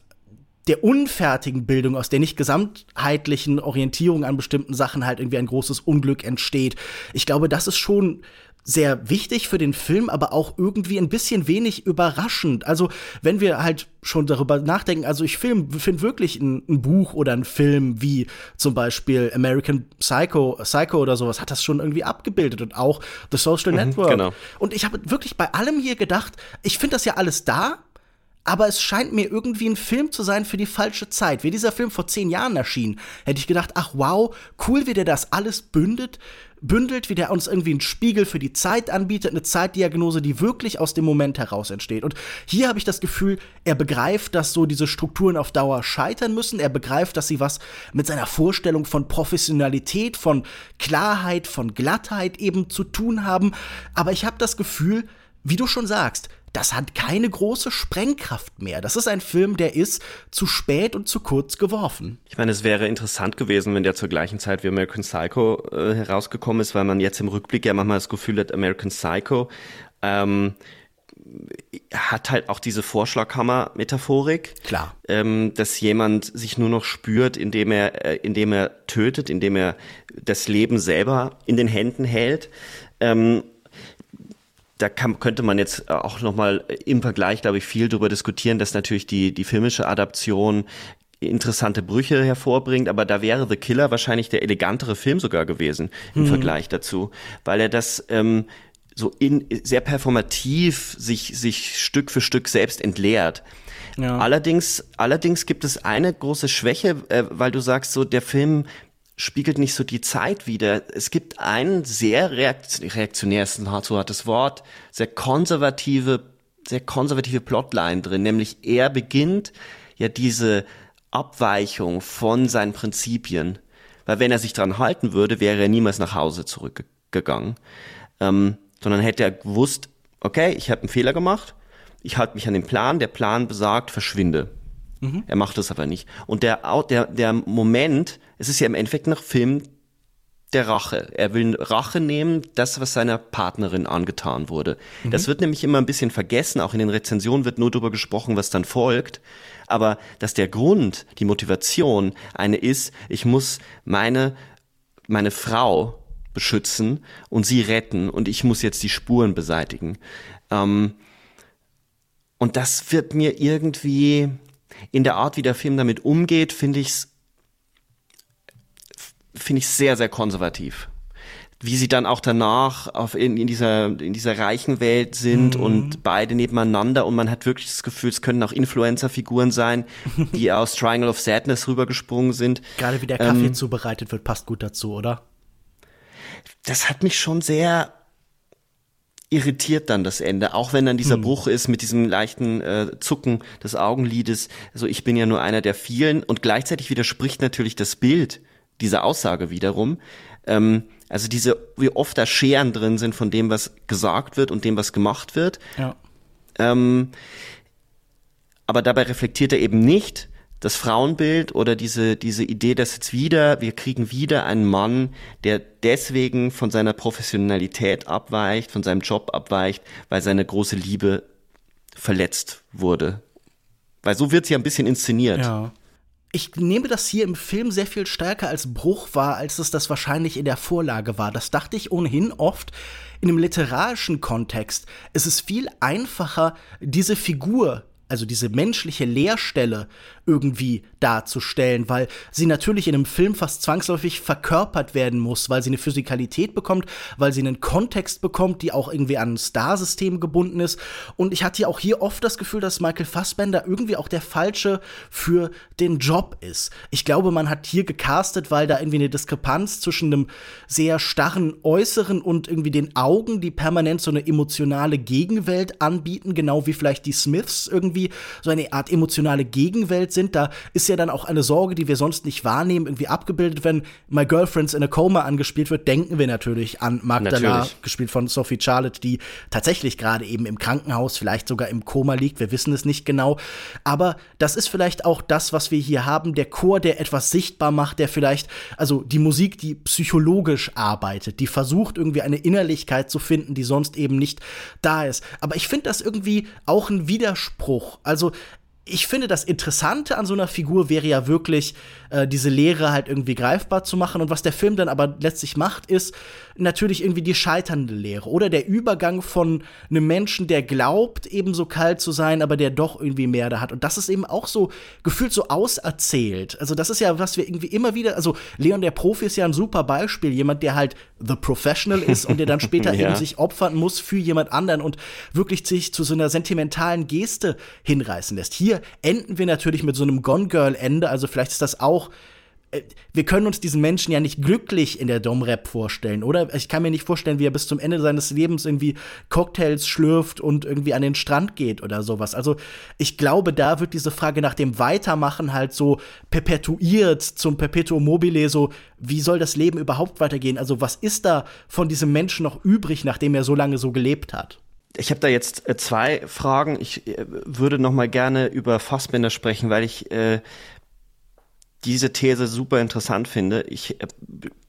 der unfertigen Bildung, aus der nicht gesamtheitlichen Orientierung an bestimmten Sachen halt irgendwie ein großes Unglück entsteht. Ich glaube, das ist schon sehr wichtig für den Film, aber auch irgendwie ein bisschen wenig überraschend. Also, wenn wir halt schon darüber nachdenken, also ich finde wirklich ein, ein, Buch oder ein Film wie zum Beispiel American Psycho, Psycho oder sowas, hat das schon irgendwie abgebildet und auch The Social mhm, Network. Genau. Und ich habe wirklich bei allem hier gedacht, ich finde das ja alles da, aber es scheint mir irgendwie ein Film zu sein für die falsche Zeit. Wie dieser Film vor zehn Jahren erschien, hätte ich gedacht, ach wow, cool, wie der das alles bündet, bündelt, wie der uns irgendwie einen Spiegel für die Zeit anbietet, eine Zeitdiagnose, die wirklich aus dem Moment heraus entsteht. Und hier habe ich das Gefühl, er begreift, dass so diese Strukturen auf Dauer scheitern müssen. Er begreift, dass sie was mit seiner Vorstellung von Professionalität, von Klarheit, von Glattheit eben zu tun haben. Aber ich habe das Gefühl, wie du schon sagst, das hat keine große Sprengkraft mehr. Das ist ein Film, der ist zu spät und zu kurz geworfen. Ich meine, es wäre interessant gewesen, wenn der zur gleichen Zeit wie American Psycho äh, herausgekommen ist, weil man jetzt im Rückblick ja manchmal das Gefühl hat, American Psycho ähm, hat halt auch diese Vorschlaghammer-Metaphorik. Klar. Ähm, dass jemand sich nur noch spürt, indem er, äh, indem er tötet, indem er das Leben selber in den Händen hält. Ähm, da kann, könnte man jetzt auch nochmal im Vergleich, glaube ich, viel darüber diskutieren, dass natürlich die, die filmische Adaption interessante Brüche hervorbringt, aber da wäre The Killer wahrscheinlich der elegantere Film sogar gewesen im mhm. Vergleich dazu, weil er das ähm, so in, sehr performativ sich, sich Stück für Stück selbst entleert. Ja. Allerdings, allerdings gibt es eine große Schwäche, äh, weil du sagst, so der Film spiegelt nicht so die Zeit wider. Es gibt ein sehr reaktionär, ist ein so hartes Wort, sehr konservative, sehr konservative Plotline drin, nämlich er beginnt ja diese Abweichung von seinen Prinzipien, weil wenn er sich dran halten würde, wäre er niemals nach Hause zurückgegangen, ähm, sondern hätte er gewusst, okay, ich habe einen Fehler gemacht, ich halte mich an den Plan, der Plan besagt, verschwinde. Mhm. Er macht es aber nicht. Und der, der, der Moment, es ist ja im Endeffekt noch Film der Rache. Er will Rache nehmen, das, was seiner Partnerin angetan wurde. Mhm. Das wird nämlich immer ein bisschen vergessen. Auch in den Rezensionen wird nur darüber gesprochen, was dann folgt. Aber dass der Grund, die Motivation eine ist, ich muss meine, meine Frau beschützen und sie retten und ich muss jetzt die Spuren beseitigen. Ähm, und das wird mir irgendwie in der Art, wie der Film damit umgeht, finde ich es finde ich sehr, sehr konservativ. Wie sie dann auch danach auf in, in dieser, in dieser reichen Welt sind mhm. und beide nebeneinander und man hat wirklich das Gefühl, es können auch Influencer-Figuren sein, *laughs* die aus Triangle of Sadness rübergesprungen sind. Gerade wie der Kaffee ähm, zubereitet wird, passt gut dazu, oder? Das hat mich schon sehr irritiert dann das Ende, auch wenn dann dieser hm. Bruch ist mit diesem leichten äh, Zucken des Augenlides. Also ich bin ja nur einer der vielen und gleichzeitig widerspricht natürlich das Bild diese Aussage wiederum. Ähm, also diese, wie oft da Scheren drin sind von dem, was gesagt wird und dem, was gemacht wird. Ja. Ähm, aber dabei reflektiert er eben nicht das Frauenbild oder diese, diese Idee, dass jetzt wieder, wir kriegen wieder einen Mann, der deswegen von seiner Professionalität abweicht, von seinem Job abweicht, weil seine große Liebe verletzt wurde. Weil so wird sie ja ein bisschen inszeniert. Ja ich nehme das hier im Film sehr viel stärker als Bruch wahr, als es das wahrscheinlich in der Vorlage war. Das dachte ich ohnehin oft. In einem literarischen Kontext ist es viel einfacher, diese Figur also diese menschliche Leerstelle irgendwie darzustellen, weil sie natürlich in einem Film fast zwangsläufig verkörpert werden muss, weil sie eine Physikalität bekommt, weil sie einen Kontext bekommt, die auch irgendwie an ein Starsystem gebunden ist. Und ich hatte ja auch hier oft das Gefühl, dass Michael Fassbender irgendwie auch der Falsche für den Job ist. Ich glaube, man hat hier gecastet, weil da irgendwie eine Diskrepanz zwischen einem sehr starren Äußeren und irgendwie den Augen, die permanent so eine emotionale Gegenwelt anbieten, genau wie vielleicht die Smiths irgendwie so eine Art emotionale Gegenwelt sind. Da ist ja dann auch eine Sorge, die wir sonst nicht wahrnehmen, irgendwie abgebildet. Wenn My Girlfriend's in a Coma angespielt wird, denken wir natürlich an Magdala, natürlich. gespielt von Sophie Charlotte, die tatsächlich gerade eben im Krankenhaus, vielleicht sogar im Koma liegt. Wir wissen es nicht genau. Aber das ist vielleicht auch das, was wir hier haben. Der Chor, der etwas sichtbar macht, der vielleicht, also die Musik, die psychologisch arbeitet, die versucht irgendwie eine Innerlichkeit zu finden, die sonst eben nicht da ist. Aber ich finde das irgendwie auch ein Widerspruch. Also ich finde, das Interessante an so einer Figur wäre ja wirklich, äh, diese Lehre halt irgendwie greifbar zu machen. Und was der Film dann aber letztlich macht, ist natürlich irgendwie die scheiternde Lehre oder der Übergang von einem Menschen, der glaubt, ebenso kalt zu sein, aber der doch irgendwie mehr da hat. Und das ist eben auch so gefühlt so auserzählt. Also, das ist ja, was wir irgendwie immer wieder, also Leon der Profi ist ja ein super Beispiel. Jemand, der halt The Professional ist und der dann *laughs* später ja. eben sich opfern muss für jemand anderen und wirklich sich zu so einer sentimentalen Geste hinreißen lässt. Hier enden wir natürlich mit so einem Gone Girl Ende. Also, vielleicht ist das auch wir können uns diesen Menschen ja nicht glücklich in der Domrep vorstellen, oder? Ich kann mir nicht vorstellen, wie er bis zum Ende seines Lebens irgendwie Cocktails schlürft und irgendwie an den Strand geht oder sowas. Also ich glaube, da wird diese Frage nach dem Weitermachen halt so perpetuiert zum Perpetuum mobile, so wie soll das Leben überhaupt weitergehen? Also was ist da von diesem Menschen noch übrig, nachdem er so lange so gelebt hat? Ich habe da jetzt äh, zwei Fragen. Ich äh, würde noch mal gerne über Fassbänder sprechen, weil ich äh, diese These super interessant finde. Ich äh,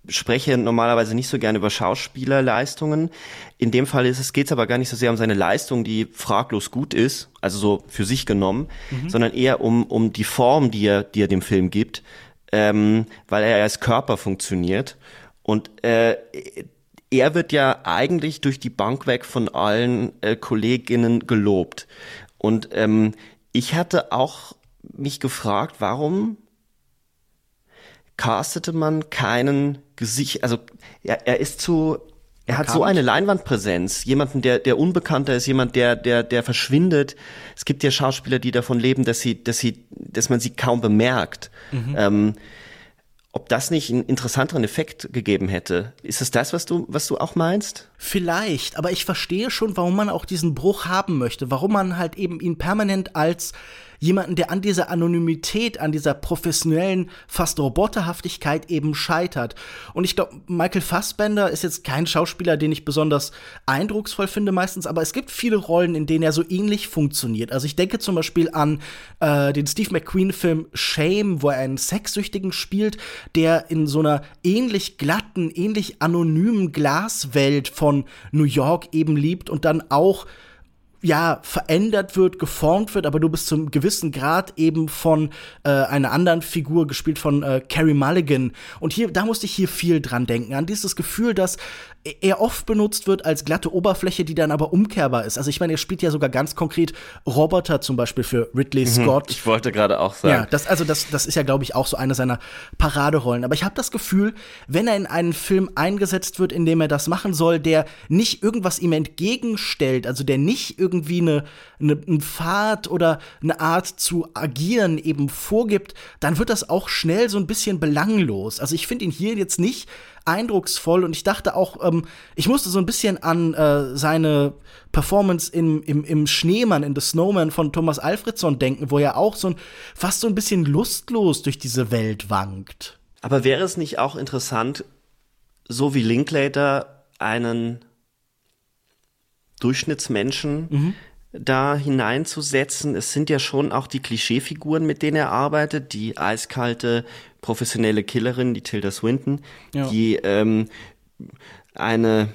spreche normalerweise nicht so gerne über Schauspielerleistungen. In dem Fall ist es geht es aber gar nicht so sehr um seine Leistung, die fraglos gut ist, also so für sich genommen, mhm. sondern eher um um die Form, die er die er dem Film gibt, ähm, weil er als Körper funktioniert und äh, er wird ja eigentlich durch die Bank weg von allen äh, Kolleginnen gelobt und ähm, ich hatte auch mich gefragt, warum castete man keinen Gesicht, also er, er ist zu, er hat so eine Leinwandpräsenz, jemanden, der, der unbekannter ist, jemand, der, der, der verschwindet. Es gibt ja Schauspieler, die davon leben, dass sie, dass sie, dass man sie kaum bemerkt. Mhm. Ähm, ob das nicht einen interessanteren Effekt gegeben hätte. Ist es das, was du, was du auch meinst? Vielleicht, aber ich verstehe schon, warum man auch diesen Bruch haben möchte, warum man halt eben ihn permanent als jemanden, der an dieser Anonymität, an dieser professionellen, fast Roboterhaftigkeit eben scheitert. Und ich glaube, Michael Fassbender ist jetzt kein Schauspieler, den ich besonders eindrucksvoll finde meistens, aber es gibt viele Rollen, in denen er so ähnlich funktioniert. Also ich denke zum Beispiel an äh, den Steve McQueen-Film Shame, wo er einen Sexsüchtigen spielt, der in so einer ähnlich glatten, ähnlich anonymen Glaswelt von New York eben liebt und dann auch ja, verändert wird, geformt wird, aber du bist zum gewissen Grad eben von äh, einer anderen Figur, gespielt von äh, Carrie Mulligan. Und hier, da musste ich hier viel dran denken, an dieses Gefühl, dass er oft benutzt wird als glatte Oberfläche, die dann aber umkehrbar ist. Also ich meine, er spielt ja sogar ganz konkret Roboter zum Beispiel für Ridley mhm, Scott. Ich wollte gerade auch sagen. Ja, das, also das, das ist ja, glaube ich, auch so eine seiner Paraderollen. Aber ich habe das Gefühl, wenn er in einen Film eingesetzt wird, in dem er das machen soll, der nicht irgendwas ihm entgegenstellt, also der nicht irgendwie eine, eine, einen Pfad oder eine Art zu agieren eben vorgibt, dann wird das auch schnell so ein bisschen belanglos. Also ich finde ihn hier jetzt nicht eindrucksvoll und ich dachte auch, ähm, ich musste so ein bisschen an äh, seine Performance im, im, im Schneemann, in The Snowman von Thomas Alfredson denken, wo er auch so ein, fast so ein bisschen lustlos durch diese Welt wankt. Aber wäre es nicht auch interessant, so wie Linklater einen Durchschnittsmenschen mhm da hineinzusetzen. Es sind ja schon auch die Klischeefiguren, mit denen er arbeitet, die eiskalte professionelle Killerin, die Tilda Swinton, ja. die ähm, eine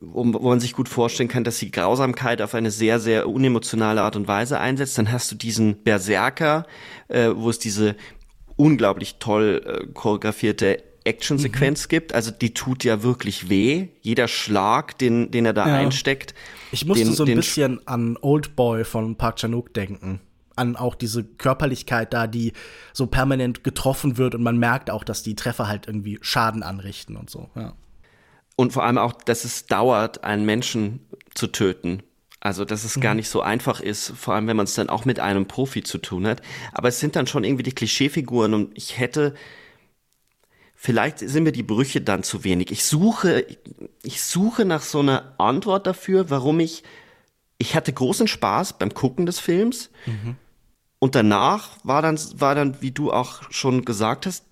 wo, man sich gut vorstellen kann, dass sie Grausamkeit auf eine sehr, sehr unemotionale Art und Weise einsetzt. Dann hast du diesen Berserker, äh, wo es diese unglaublich toll äh, choreografierte Actionsequenz mhm. gibt. Also die tut ja wirklich weh. Jeder Schlag, den, den er da ja. einsteckt. Ich musste den, so ein bisschen an Old Boy von Park Chan-wook denken. An auch diese Körperlichkeit da, die so permanent getroffen wird und man merkt auch, dass die Treffer halt irgendwie Schaden anrichten und so. Ja. Und vor allem auch, dass es dauert, einen Menschen zu töten. Also, dass es mhm. gar nicht so einfach ist, vor allem wenn man es dann auch mit einem Profi zu tun hat. Aber es sind dann schon irgendwie die Klischeefiguren und ich hätte vielleicht sind mir die Brüche dann zu wenig. Ich suche, ich suche nach so einer Antwort dafür, warum ich, ich hatte großen Spaß beim Gucken des Films. Mhm. Und danach war dann, war dann, wie du auch schon gesagt hast,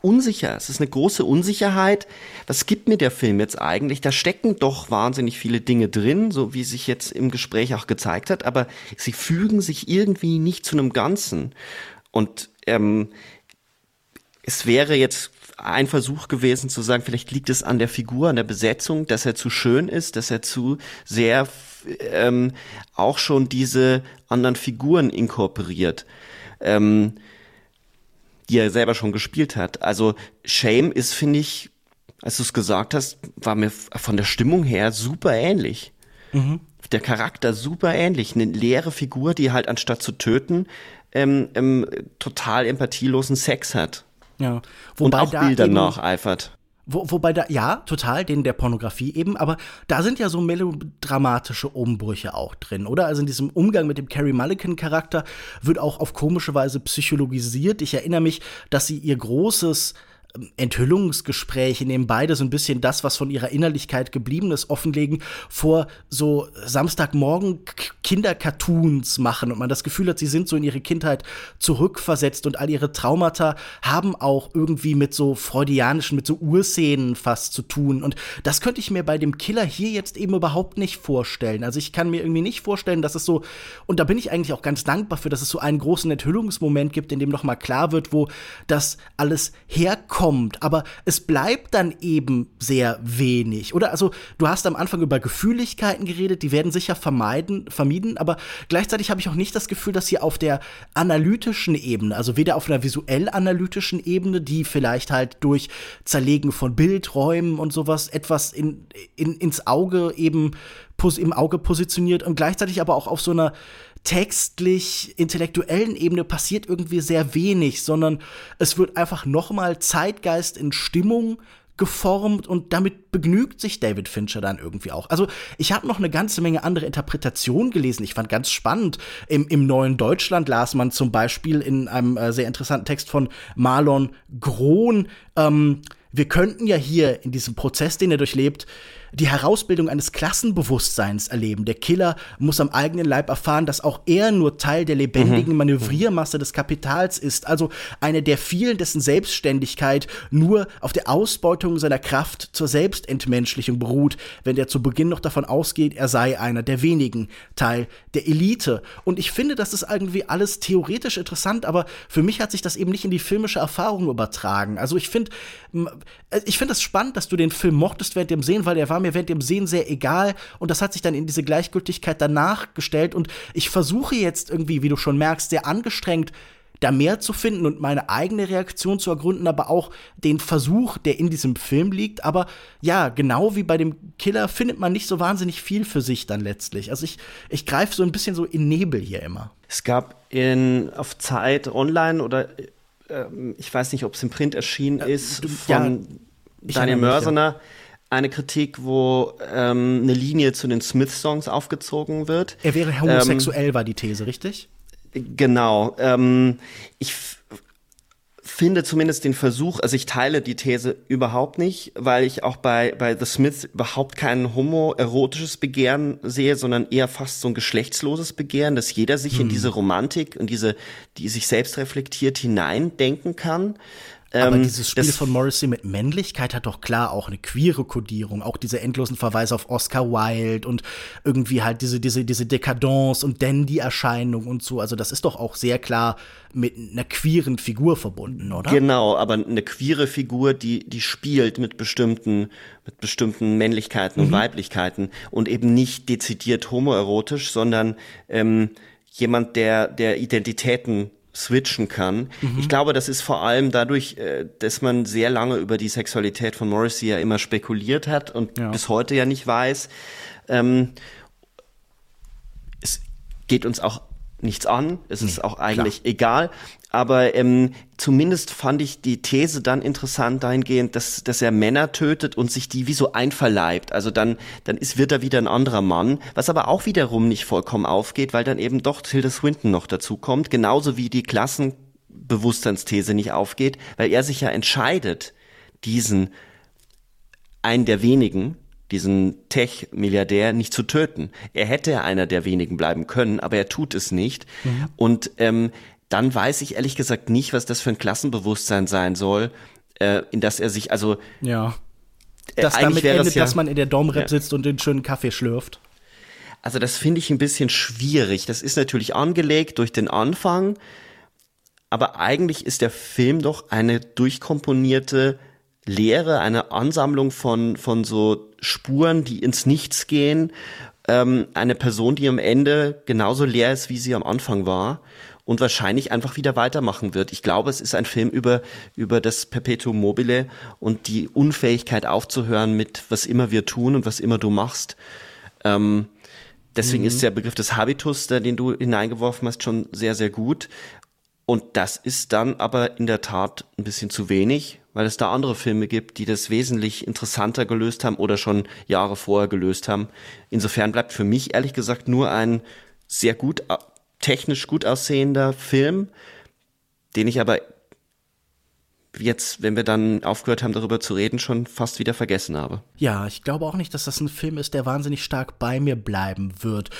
unsicher. Es ist eine große Unsicherheit. Was gibt mir der Film jetzt eigentlich? Da stecken doch wahnsinnig viele Dinge drin, so wie sich jetzt im Gespräch auch gezeigt hat, aber sie fügen sich irgendwie nicht zu einem Ganzen. Und ähm, es wäre jetzt ein Versuch gewesen zu sagen, vielleicht liegt es an der Figur, an der Besetzung, dass er zu schön ist, dass er zu sehr ähm, auch schon diese anderen Figuren inkorporiert, ähm, die er selber schon gespielt hat. Also Shame ist, finde ich, als du es gesagt hast, war mir von der Stimmung her super ähnlich. Mhm. Der Charakter super ähnlich. Eine leere Figur, die halt anstatt zu töten, ähm, ähm, total empathielosen Sex hat. Ja. Wobei und auch Bildern eben, nacheifert. Wo, wobei da, ja, total, den der Pornografie eben, aber da sind ja so melodramatische Umbrüche auch drin, oder? Also in diesem Umgang mit dem Carrie Mulligan-Charakter wird auch auf komische Weise psychologisiert. Ich erinnere mich, dass sie ihr großes Enthüllungsgespräche, dem beide so ein bisschen das, was von ihrer Innerlichkeit geblieben ist, offenlegen, vor so Samstagmorgen Kindercartoons machen und man das Gefühl hat, sie sind so in ihre Kindheit zurückversetzt und all ihre Traumata haben auch irgendwie mit so freudianischen, mit so Urszenen fast zu tun. Und das könnte ich mir bei dem Killer hier jetzt eben überhaupt nicht vorstellen. Also ich kann mir irgendwie nicht vorstellen, dass es so, und da bin ich eigentlich auch ganz dankbar für, dass es so einen großen Enthüllungsmoment gibt, in dem nochmal klar wird, wo das alles herkommt kommt, aber es bleibt dann eben sehr wenig. Oder also, du hast am Anfang über Gefühligkeiten geredet, die werden sicher vermeiden, vermieden, aber gleichzeitig habe ich auch nicht das Gefühl, dass sie auf der analytischen Ebene, also weder auf einer visuell-analytischen Ebene, die vielleicht halt durch Zerlegen von Bildräumen und sowas etwas in, in, ins Auge eben im Auge positioniert und gleichzeitig aber auch auf so einer textlich intellektuellen Ebene passiert irgendwie sehr wenig, sondern es wird einfach nochmal Zeitgeist in Stimmung geformt und damit begnügt sich David Fincher dann irgendwie auch. Also ich habe noch eine ganze Menge andere Interpretationen gelesen. Ich fand ganz spannend. Im, im neuen Deutschland las man zum Beispiel in einem äh, sehr interessanten Text von Marlon Grohn, ähm, wir könnten ja hier in diesem Prozess, den er durchlebt, die Herausbildung eines Klassenbewusstseins erleben. Der Killer muss am eigenen Leib erfahren, dass auch er nur Teil der lebendigen mhm. Manövriermasse des Kapitals ist, also eine der vielen, dessen Selbstständigkeit nur auf der Ausbeutung seiner Kraft zur Selbstentmenschlichung beruht, wenn der zu Beginn noch davon ausgeht, er sei einer der wenigen, Teil der Elite. Und ich finde, das ist irgendwie alles theoretisch interessant, aber für mich hat sich das eben nicht in die filmische Erfahrung übertragen. Also ich finde, ich finde es das spannend, dass du den Film mochtest während dem Sehen, weil er war mir während dem Sehen sehr egal und das hat sich dann in diese Gleichgültigkeit danach gestellt und ich versuche jetzt irgendwie, wie du schon merkst, sehr angestrengt da mehr zu finden und meine eigene Reaktion zu ergründen, aber auch den Versuch, der in diesem Film liegt. Aber ja, genau wie bei dem Killer findet man nicht so wahnsinnig viel für sich dann letztlich. Also ich, ich greife so ein bisschen so in Nebel hier immer. Es gab in, auf Zeit online oder äh, ich weiß nicht, ob es im Print erschienen äh, ist, äh, von ja, Daniel Mörsener. Ja eine Kritik, wo ähm, eine Linie zu den Smith-Songs aufgezogen wird. Er wäre homosexuell, ähm, war die These, richtig? Genau. Ähm, ich finde zumindest den Versuch, also ich teile die These überhaupt nicht, weil ich auch bei, bei The Smiths überhaupt kein homoerotisches Begehren sehe, sondern eher fast so ein geschlechtsloses Begehren, dass jeder sich hm. in diese Romantik und diese, die sich selbst reflektiert, hineindenken kann. Aber ähm, dieses Spiel von Morrissey mit Männlichkeit hat doch klar auch eine queere Kodierung, auch diese endlosen Verweise auf Oscar Wilde und irgendwie halt diese, diese, diese Dekadence und Dandy-Erscheinung und so. Also das ist doch auch sehr klar mit einer queeren Figur verbunden, oder? Genau, aber eine queere Figur, die, die spielt mit bestimmten, mit bestimmten Männlichkeiten mhm. und Weiblichkeiten und eben nicht dezidiert homoerotisch, sondern ähm, jemand, der, der Identitäten switchen kann. Mhm. Ich glaube, das ist vor allem dadurch, äh, dass man sehr lange über die Sexualität von Morrissey ja immer spekuliert hat und ja. bis heute ja nicht weiß. Ähm, es geht uns auch nichts an. Es nee, ist auch eigentlich klar. egal. Aber ähm, zumindest fand ich die These dann interessant dahingehend, dass, dass er Männer tötet und sich die wie so einverleibt. Also dann, dann ist, wird er wieder ein anderer Mann, was aber auch wiederum nicht vollkommen aufgeht, weil dann eben doch Tilda Swinton noch dazu kommt, genauso wie die Klassenbewusstseinsthese nicht aufgeht, weil er sich ja entscheidet, diesen einen der wenigen, diesen Tech-Milliardär nicht zu töten. Er hätte einer der wenigen bleiben können, aber er tut es nicht. Mhm. Und ähm, dann weiß ich ehrlich gesagt nicht, was das für ein Klassenbewusstsein sein soll, äh, in das er sich also ja äh, das damit endet, das ja, dass man in der Domrep ja. sitzt und den schönen Kaffee schlürft. Also das finde ich ein bisschen schwierig. Das ist natürlich angelegt durch den Anfang, aber eigentlich ist der Film doch eine durchkomponierte Lehre, eine Ansammlung von, von so Spuren, die ins Nichts gehen. Ähm, eine Person, die am Ende genauso leer ist, wie sie am Anfang war und wahrscheinlich einfach wieder weitermachen wird. Ich glaube, es ist ein Film über, über das Perpetuum mobile und die Unfähigkeit aufzuhören mit was immer wir tun und was immer du machst. Ähm, deswegen mhm. ist der Begriff des Habitus, den du hineingeworfen hast, schon sehr, sehr gut. Und das ist dann aber in der Tat ein bisschen zu wenig, weil es da andere Filme gibt, die das wesentlich interessanter gelöst haben oder schon Jahre vorher gelöst haben. Insofern bleibt für mich ehrlich gesagt nur ein sehr gut technisch gut aussehender Film, den ich aber jetzt, wenn wir dann aufgehört haben, darüber zu reden, schon fast wieder vergessen habe. Ja, ich glaube auch nicht, dass das ein Film ist, der wahnsinnig stark bei mir bleiben wird.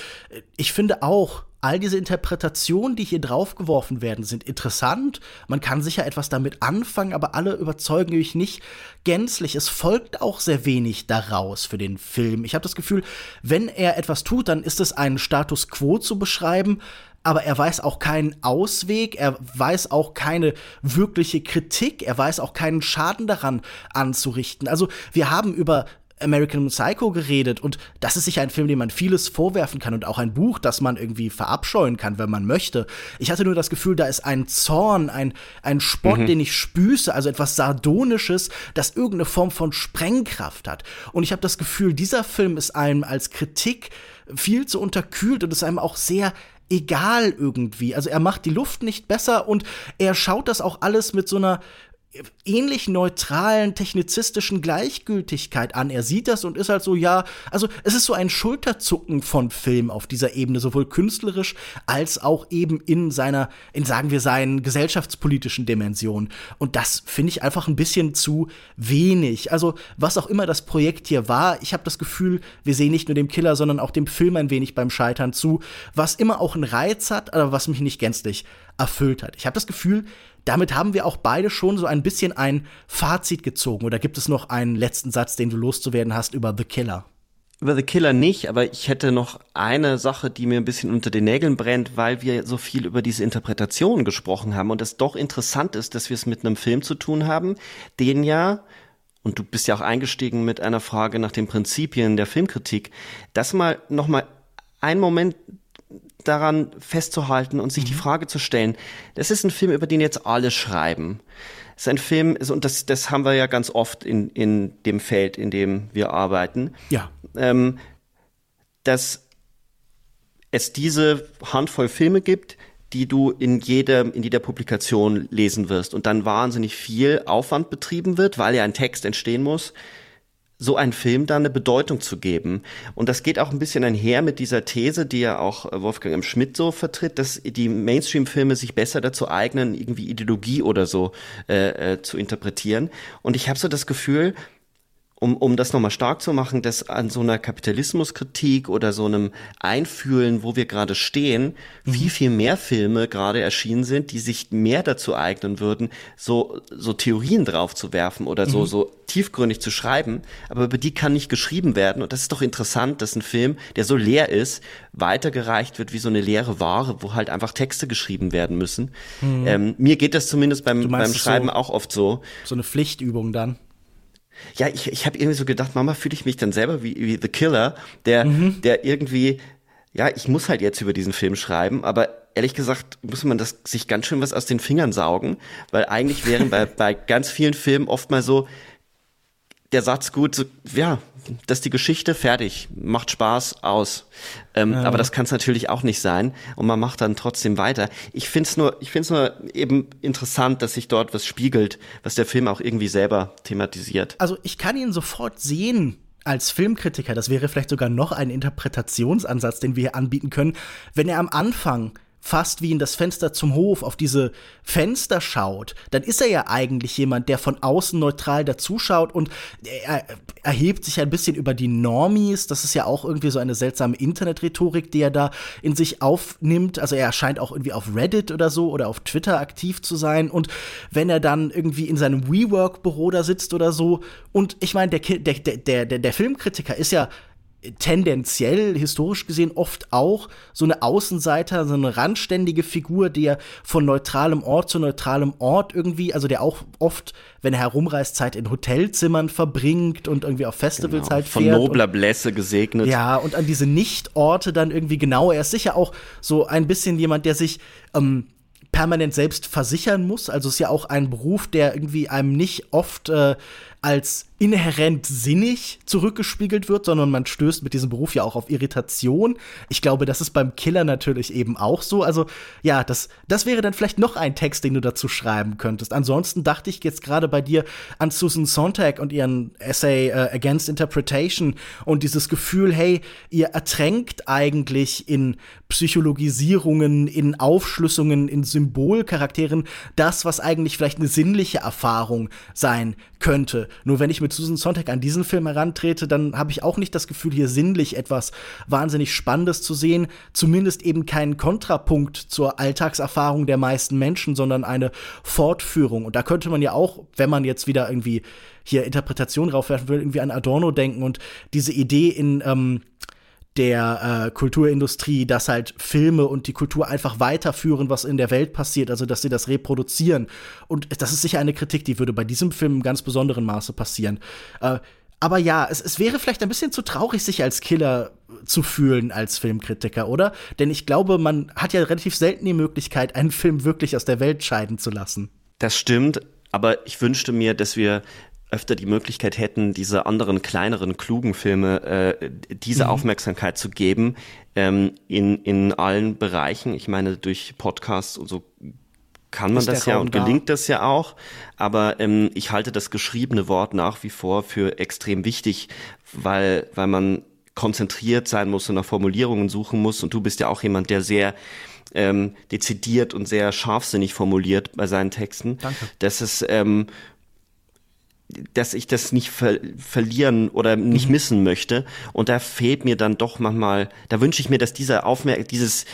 Ich finde auch, all diese Interpretationen, die hier draufgeworfen werden, sind interessant. Man kann sicher etwas damit anfangen, aber alle überzeugen mich nicht gänzlich. Es folgt auch sehr wenig daraus für den Film. Ich habe das Gefühl, wenn er etwas tut, dann ist es einen Status quo zu beschreiben, aber er weiß auch keinen Ausweg, er weiß auch keine wirkliche Kritik, er weiß auch keinen Schaden daran anzurichten. Also wir haben über American Psycho geredet und das ist sicher ein Film, dem man vieles vorwerfen kann und auch ein Buch, das man irgendwie verabscheuen kann, wenn man möchte. Ich hatte nur das Gefühl, da ist ein Zorn, ein, ein Spott, mhm. den ich spüße, also etwas Sardonisches, das irgendeine Form von Sprengkraft hat. Und ich habe das Gefühl, dieser Film ist einem als Kritik viel zu unterkühlt und ist einem auch sehr egal irgendwie. Also er macht die Luft nicht besser und er schaut das auch alles mit so einer ähnlich neutralen, technizistischen Gleichgültigkeit an. Er sieht das und ist halt so, ja, also es ist so ein Schulterzucken von Film auf dieser Ebene, sowohl künstlerisch als auch eben in seiner, in sagen wir seinen gesellschaftspolitischen Dimensionen. Und das finde ich einfach ein bisschen zu wenig. Also was auch immer das Projekt hier war, ich habe das Gefühl, wir sehen nicht nur dem Killer, sondern auch dem Film ein wenig beim Scheitern zu, was immer auch einen Reiz hat, aber was mich nicht gänzlich erfüllt hat. Ich habe das Gefühl, damit haben wir auch beide schon so ein bisschen ein Fazit gezogen. Oder gibt es noch einen letzten Satz, den du loszuwerden hast über The Killer? Über The Killer nicht, aber ich hätte noch eine Sache, die mir ein bisschen unter den Nägeln brennt, weil wir so viel über diese Interpretation gesprochen haben und es doch interessant ist, dass wir es mit einem Film zu tun haben, den ja, und du bist ja auch eingestiegen mit einer Frage nach den Prinzipien der Filmkritik, das mal noch mal einen Moment daran festzuhalten und sich mhm. die Frage zu stellen, das ist ein Film, über den jetzt alle schreiben. Es ist ein Film, und das, das haben wir ja ganz oft in, in dem Feld, in dem wir arbeiten. Ja. Ähm, dass es diese Handvoll Filme gibt, die du in jeder, in jeder Publikation lesen wirst und dann wahnsinnig viel Aufwand betrieben wird, weil ja ein Text entstehen muss, so einen Film dann eine Bedeutung zu geben. Und das geht auch ein bisschen einher mit dieser These, die ja auch Wolfgang M. Schmidt so vertritt, dass die Mainstream-Filme sich besser dazu eignen, irgendwie Ideologie oder so äh, äh, zu interpretieren. Und ich habe so das Gefühl, um, um das nochmal stark zu machen, dass an so einer Kapitalismuskritik oder so einem Einfühlen, wo wir gerade stehen, mhm. viel, viel mehr Filme gerade erschienen sind, die sich mehr dazu eignen würden, so, so Theorien drauf zu werfen oder so, mhm. so tiefgründig zu schreiben. Aber über die kann nicht geschrieben werden. Und das ist doch interessant, dass ein Film, der so leer ist, weitergereicht wird wie so eine leere Ware, wo halt einfach Texte geschrieben werden müssen. Mhm. Ähm, mir geht das zumindest beim, beim Schreiben so, auch oft so. So eine Pflichtübung dann. Ja, ich, ich habe irgendwie so gedacht, Mama, fühle ich mich dann selber wie, wie The Killer, der, mhm. der irgendwie, ja, ich muss halt jetzt über diesen Film schreiben, aber ehrlich gesagt muss man das sich ganz schön was aus den Fingern saugen, weil eigentlich wären bei, *laughs* bei ganz vielen Filmen oft mal so der Satz gut, so, ja, das ist die Geschichte, fertig, macht Spaß, aus. Ähm, ja. Aber das kann es natürlich auch nicht sein und man macht dann trotzdem weiter. Ich finde es nur, ich finde es nur eben interessant, dass sich dort was spiegelt, was der Film auch irgendwie selber thematisiert. Also ich kann ihn sofort sehen, als Filmkritiker, das wäre vielleicht sogar noch ein Interpretationsansatz, den wir hier anbieten können, wenn er am Anfang fast wie in das Fenster zum Hof auf diese Fenster schaut, dann ist er ja eigentlich jemand, der von außen neutral dazuschaut und er erhebt sich ein bisschen über die Normies. Das ist ja auch irgendwie so eine seltsame Internetrhetorik, die er da in sich aufnimmt. Also er scheint auch irgendwie auf Reddit oder so oder auf Twitter aktiv zu sein. Und wenn er dann irgendwie in seinem WeWork-Büro da sitzt oder so, und ich meine, der, der, der, der, der Filmkritiker ist ja tendenziell, historisch gesehen, oft auch so eine Außenseiter, so eine randständige Figur, der von neutralem Ort zu neutralem Ort irgendwie, also der auch oft, wenn er herumreist, Zeit in Hotelzimmern verbringt und irgendwie auf Festivals genau, halt fährt. Von nobler Blässe gesegnet. Ja, und an diese Nichtorte dann irgendwie genau. Er ist sicher auch so ein bisschen jemand, der sich ähm, permanent selbst versichern muss. Also ist ja auch ein Beruf, der irgendwie einem nicht oft äh, als inhärent sinnig zurückgespiegelt wird, sondern man stößt mit diesem Beruf ja auch auf Irritation. Ich glaube, das ist beim Killer natürlich eben auch so. Also ja, das, das wäre dann vielleicht noch ein Text, den du dazu schreiben könntest. Ansonsten dachte ich jetzt gerade bei dir an Susan Sontag und ihren Essay äh, Against Interpretation und dieses Gefühl, hey, ihr ertränkt eigentlich in Psychologisierungen, in Aufschlüssungen, in Symbolcharakteren das, was eigentlich vielleicht eine sinnliche Erfahrung sein könnte. Nur wenn ich mit Susan Sontag an diesen Film herantrete, dann habe ich auch nicht das Gefühl, hier sinnlich etwas wahnsinnig Spannendes zu sehen. Zumindest eben keinen Kontrapunkt zur Alltagserfahrung der meisten Menschen, sondern eine Fortführung. Und da könnte man ja auch, wenn man jetzt wieder irgendwie hier Interpretation raufwerfen will, irgendwie an Adorno denken und diese Idee in ähm, der äh, Kulturindustrie, dass halt Filme und die Kultur einfach weiterführen, was in der Welt passiert, also dass sie das reproduzieren. Und das ist sicher eine Kritik, die würde bei diesem Film in ganz besonderem Maße passieren. Äh, aber ja, es, es wäre vielleicht ein bisschen zu traurig, sich als Killer zu fühlen als Filmkritiker, oder? Denn ich glaube, man hat ja relativ selten die Möglichkeit, einen Film wirklich aus der Welt scheiden zu lassen. Das stimmt, aber ich wünschte mir, dass wir öfter die Möglichkeit hätten, diese anderen kleineren, klugen Filme äh, diese mhm. Aufmerksamkeit zu geben ähm, in, in allen Bereichen. Ich meine, durch Podcasts und so kann man das ja und gelingt da? das ja auch. Aber ähm, ich halte das geschriebene Wort nach wie vor für extrem wichtig, weil, weil man konzentriert sein muss und nach Formulierungen suchen muss. Und du bist ja auch jemand, der sehr ähm, dezidiert und sehr scharfsinnig formuliert bei seinen Texten. Danke. Das ist ähm, dass ich das nicht ver verlieren oder nicht mhm. missen möchte. Und da fehlt mir dann doch manchmal, da wünsche ich mir, dass dieser Aufmerk, dieses,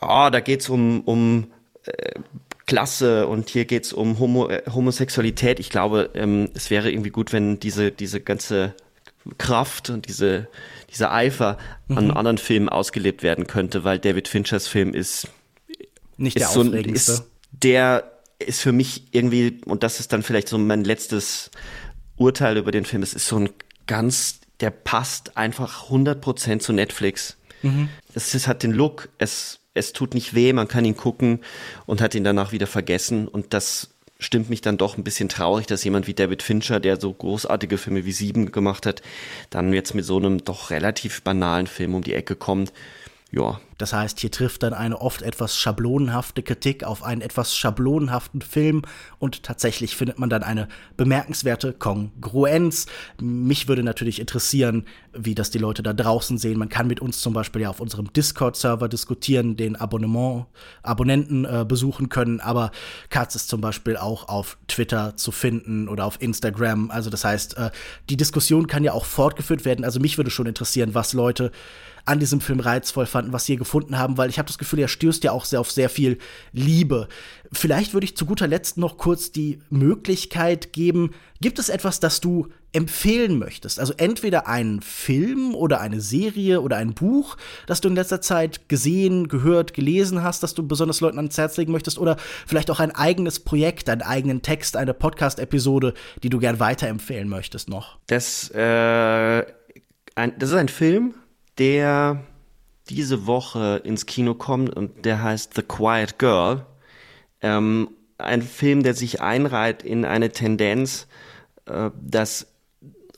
oh, da geht's um, um äh, Klasse und hier geht's um Homo äh, Homosexualität. Ich glaube, ähm, es wäre irgendwie gut, wenn diese, diese ganze Kraft und diese, dieser Eifer mhm. an anderen Filmen ausgelebt werden könnte, weil David Finchers Film ist nicht ist der so, aufregendste. Ist der ist für mich irgendwie, und das ist dann vielleicht so mein letztes Urteil über den Film, es ist so ein ganz, der passt einfach 100% zu Netflix. Mhm. Es ist, hat den Look, es, es tut nicht weh, man kann ihn gucken und hat ihn danach wieder vergessen und das stimmt mich dann doch ein bisschen traurig, dass jemand wie David Fincher, der so großartige Filme wie Sieben gemacht hat, dann jetzt mit so einem doch relativ banalen Film um die Ecke kommt ja. Das heißt, hier trifft dann eine oft etwas schablonenhafte Kritik auf einen etwas schablonenhaften Film und tatsächlich findet man dann eine bemerkenswerte Kongruenz. Mich würde natürlich interessieren, wie das die Leute da draußen sehen. Man kann mit uns zum Beispiel ja auf unserem Discord-Server diskutieren, den Abonnement, Abonnenten äh, besuchen können, aber Katz ist zum Beispiel auch auf Twitter zu finden oder auf Instagram. Also das heißt, äh, die Diskussion kann ja auch fortgeführt werden. Also mich würde schon interessieren, was Leute an diesem Film reizvoll fanden, was sie hier gefunden haben, weil ich habe das Gefühl, er stößt ja auch sehr auf sehr viel Liebe. Vielleicht würde ich zu guter Letzt noch kurz die Möglichkeit geben, gibt es etwas, das du empfehlen möchtest? Also entweder einen Film oder eine Serie oder ein Buch, das du in letzter Zeit gesehen, gehört, gelesen hast, das du besonders Leuten ans Herz legen möchtest oder vielleicht auch ein eigenes Projekt, einen eigenen Text, eine Podcast-Episode, die du gern weiterempfehlen möchtest noch? Das, äh, ein, das ist ein Film, der diese Woche ins Kino kommt und der heißt The Quiet Girl. Ähm, ein Film, der sich einreiht in eine Tendenz, äh, dass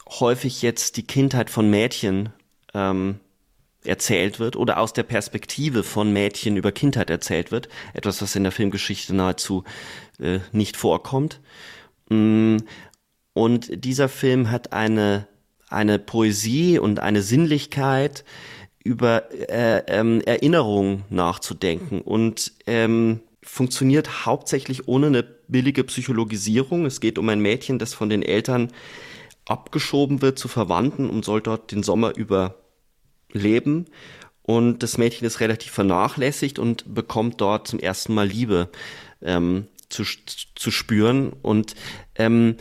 häufig jetzt die Kindheit von Mädchen ähm, erzählt wird oder aus der Perspektive von Mädchen über Kindheit erzählt wird. Etwas, was in der Filmgeschichte nahezu äh, nicht vorkommt. Mm, und dieser Film hat eine eine Poesie und eine Sinnlichkeit über äh, ähm, Erinnerung nachzudenken und ähm, funktioniert hauptsächlich ohne eine billige Psychologisierung. Es geht um ein Mädchen, das von den Eltern abgeschoben wird zu Verwandten und soll dort den Sommer über leben. Und das Mädchen ist relativ vernachlässigt und bekommt dort zum ersten Mal Liebe ähm, zu, zu spüren. Und ähm,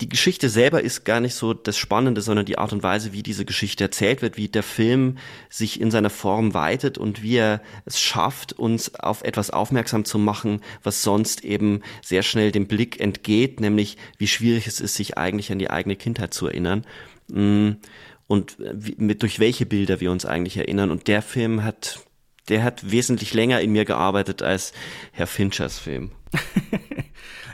die Geschichte selber ist gar nicht so das Spannende, sondern die Art und Weise, wie diese Geschichte erzählt wird, wie der Film sich in seiner Form weitet und wie er es schafft, uns auf etwas aufmerksam zu machen, was sonst eben sehr schnell dem Blick entgeht, nämlich wie schwierig es ist, sich eigentlich an die eigene Kindheit zu erinnern mm, und mit, durch welche Bilder wir uns eigentlich erinnern. Und der Film hat, der hat wesentlich länger in mir gearbeitet als Herr Finchers Film. *laughs*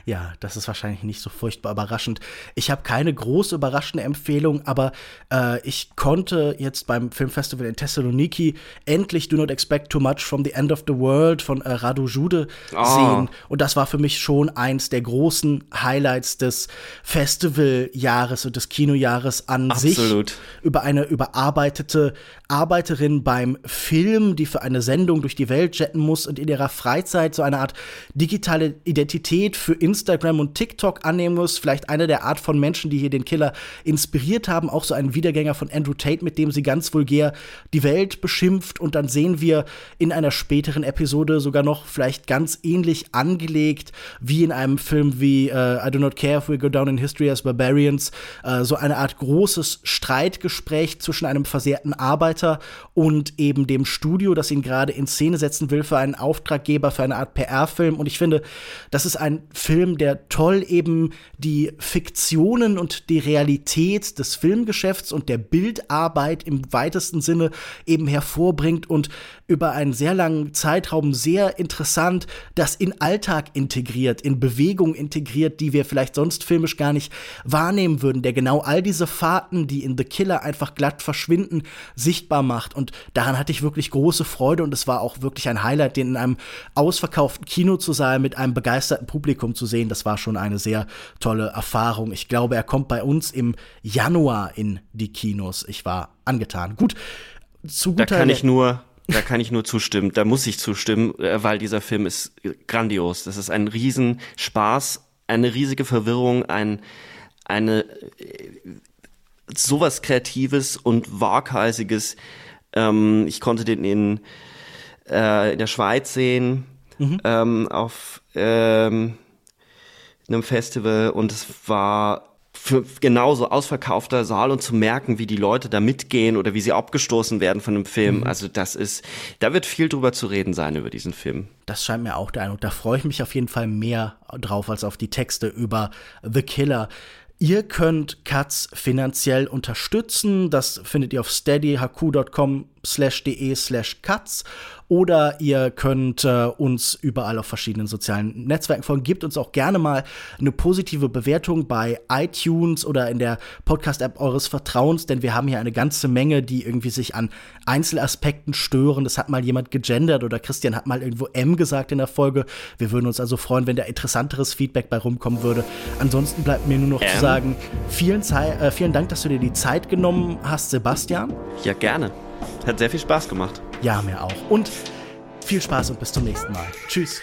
Ja, das ist wahrscheinlich nicht so furchtbar überraschend. Ich habe keine große überraschende Empfehlung, aber äh, ich konnte jetzt beim Filmfestival in Thessaloniki endlich Do Not Expect Too Much from the End of the World von äh, Radu Jude oh. sehen. Und das war für mich schon eins der großen Highlights des Festivaljahres und des Kinojahres an Absolut. sich. Über eine überarbeitete Arbeiterin beim Film, die für eine Sendung durch die Welt jetten muss und in ihrer Freizeit so eine Art digitale Identität für Instagram und TikTok annehmen muss. Vielleicht eine der Art von Menschen, die hier den Killer inspiriert haben. Auch so ein Wiedergänger von Andrew Tate, mit dem sie ganz vulgär die Welt beschimpft. Und dann sehen wir in einer späteren Episode sogar noch vielleicht ganz ähnlich angelegt wie in einem Film wie uh, I Do Not Care If We Go Down in History as Barbarians. Uh, so eine Art großes Streitgespräch zwischen einem versehrten Arbeiter und eben dem Studio, das ihn gerade in Szene setzen will für einen Auftraggeber, für eine Art PR-Film. Und ich finde, das ist ein Film, Film, der toll eben die Fiktionen und die Realität des Filmgeschäfts und der Bildarbeit im weitesten Sinne eben hervorbringt und über einen sehr langen Zeitraum sehr interessant das in Alltag integriert, in Bewegung integriert, die wir vielleicht sonst filmisch gar nicht wahrnehmen würden, der genau all diese Fahrten, die in The Killer einfach glatt verschwinden, sichtbar macht. Und daran hatte ich wirklich große Freude und es war auch wirklich ein Highlight, den in einem ausverkauften Kino zu sein, mit einem begeisterten Publikum zu sehen. Das war schon eine sehr tolle Erfahrung. Ich glaube, er kommt bei uns im Januar in die Kinos. Ich war angetan. Gut, zu guter Da kann ich nur da kann ich nur zustimmen. Da muss ich zustimmen, äh, weil dieser Film ist grandios. Das ist ein Riesenspaß, eine riesige Verwirrung, ein, eine äh, sowas Kreatives und Waghalsiges. Ähm, ich konnte den in, äh, in der Schweiz sehen, mhm. ähm, auf ähm, einem Festival und es war für genauso ausverkaufter Saal und zu merken, wie die Leute da mitgehen oder wie sie abgestoßen werden von dem Film. Mhm. Also das ist, da wird viel drüber zu reden sein über diesen Film. Das scheint mir auch der Eindruck. Da freue ich mich auf jeden Fall mehr drauf als auf die Texte über The Killer. Ihr könnt Katz finanziell unterstützen. Das findet ihr auf steadyhq.com slash de slash cuts oder ihr könnt äh, uns überall auf verschiedenen sozialen Netzwerken folgen. Gebt uns auch gerne mal eine positive Bewertung bei iTunes oder in der Podcast-App eures Vertrauens, denn wir haben hier eine ganze Menge, die irgendwie sich an Einzelaspekten stören. Das hat mal jemand gegendert oder Christian hat mal irgendwo M gesagt in der Folge. Wir würden uns also freuen, wenn da interessanteres Feedback bei rumkommen würde. Ansonsten bleibt mir nur noch M. zu sagen, vielen, äh, vielen Dank, dass du dir die Zeit genommen hast, Sebastian. Ja, gerne. Hat sehr viel Spaß gemacht. Ja, mir auch. Und viel Spaß und bis zum nächsten Mal. Tschüss.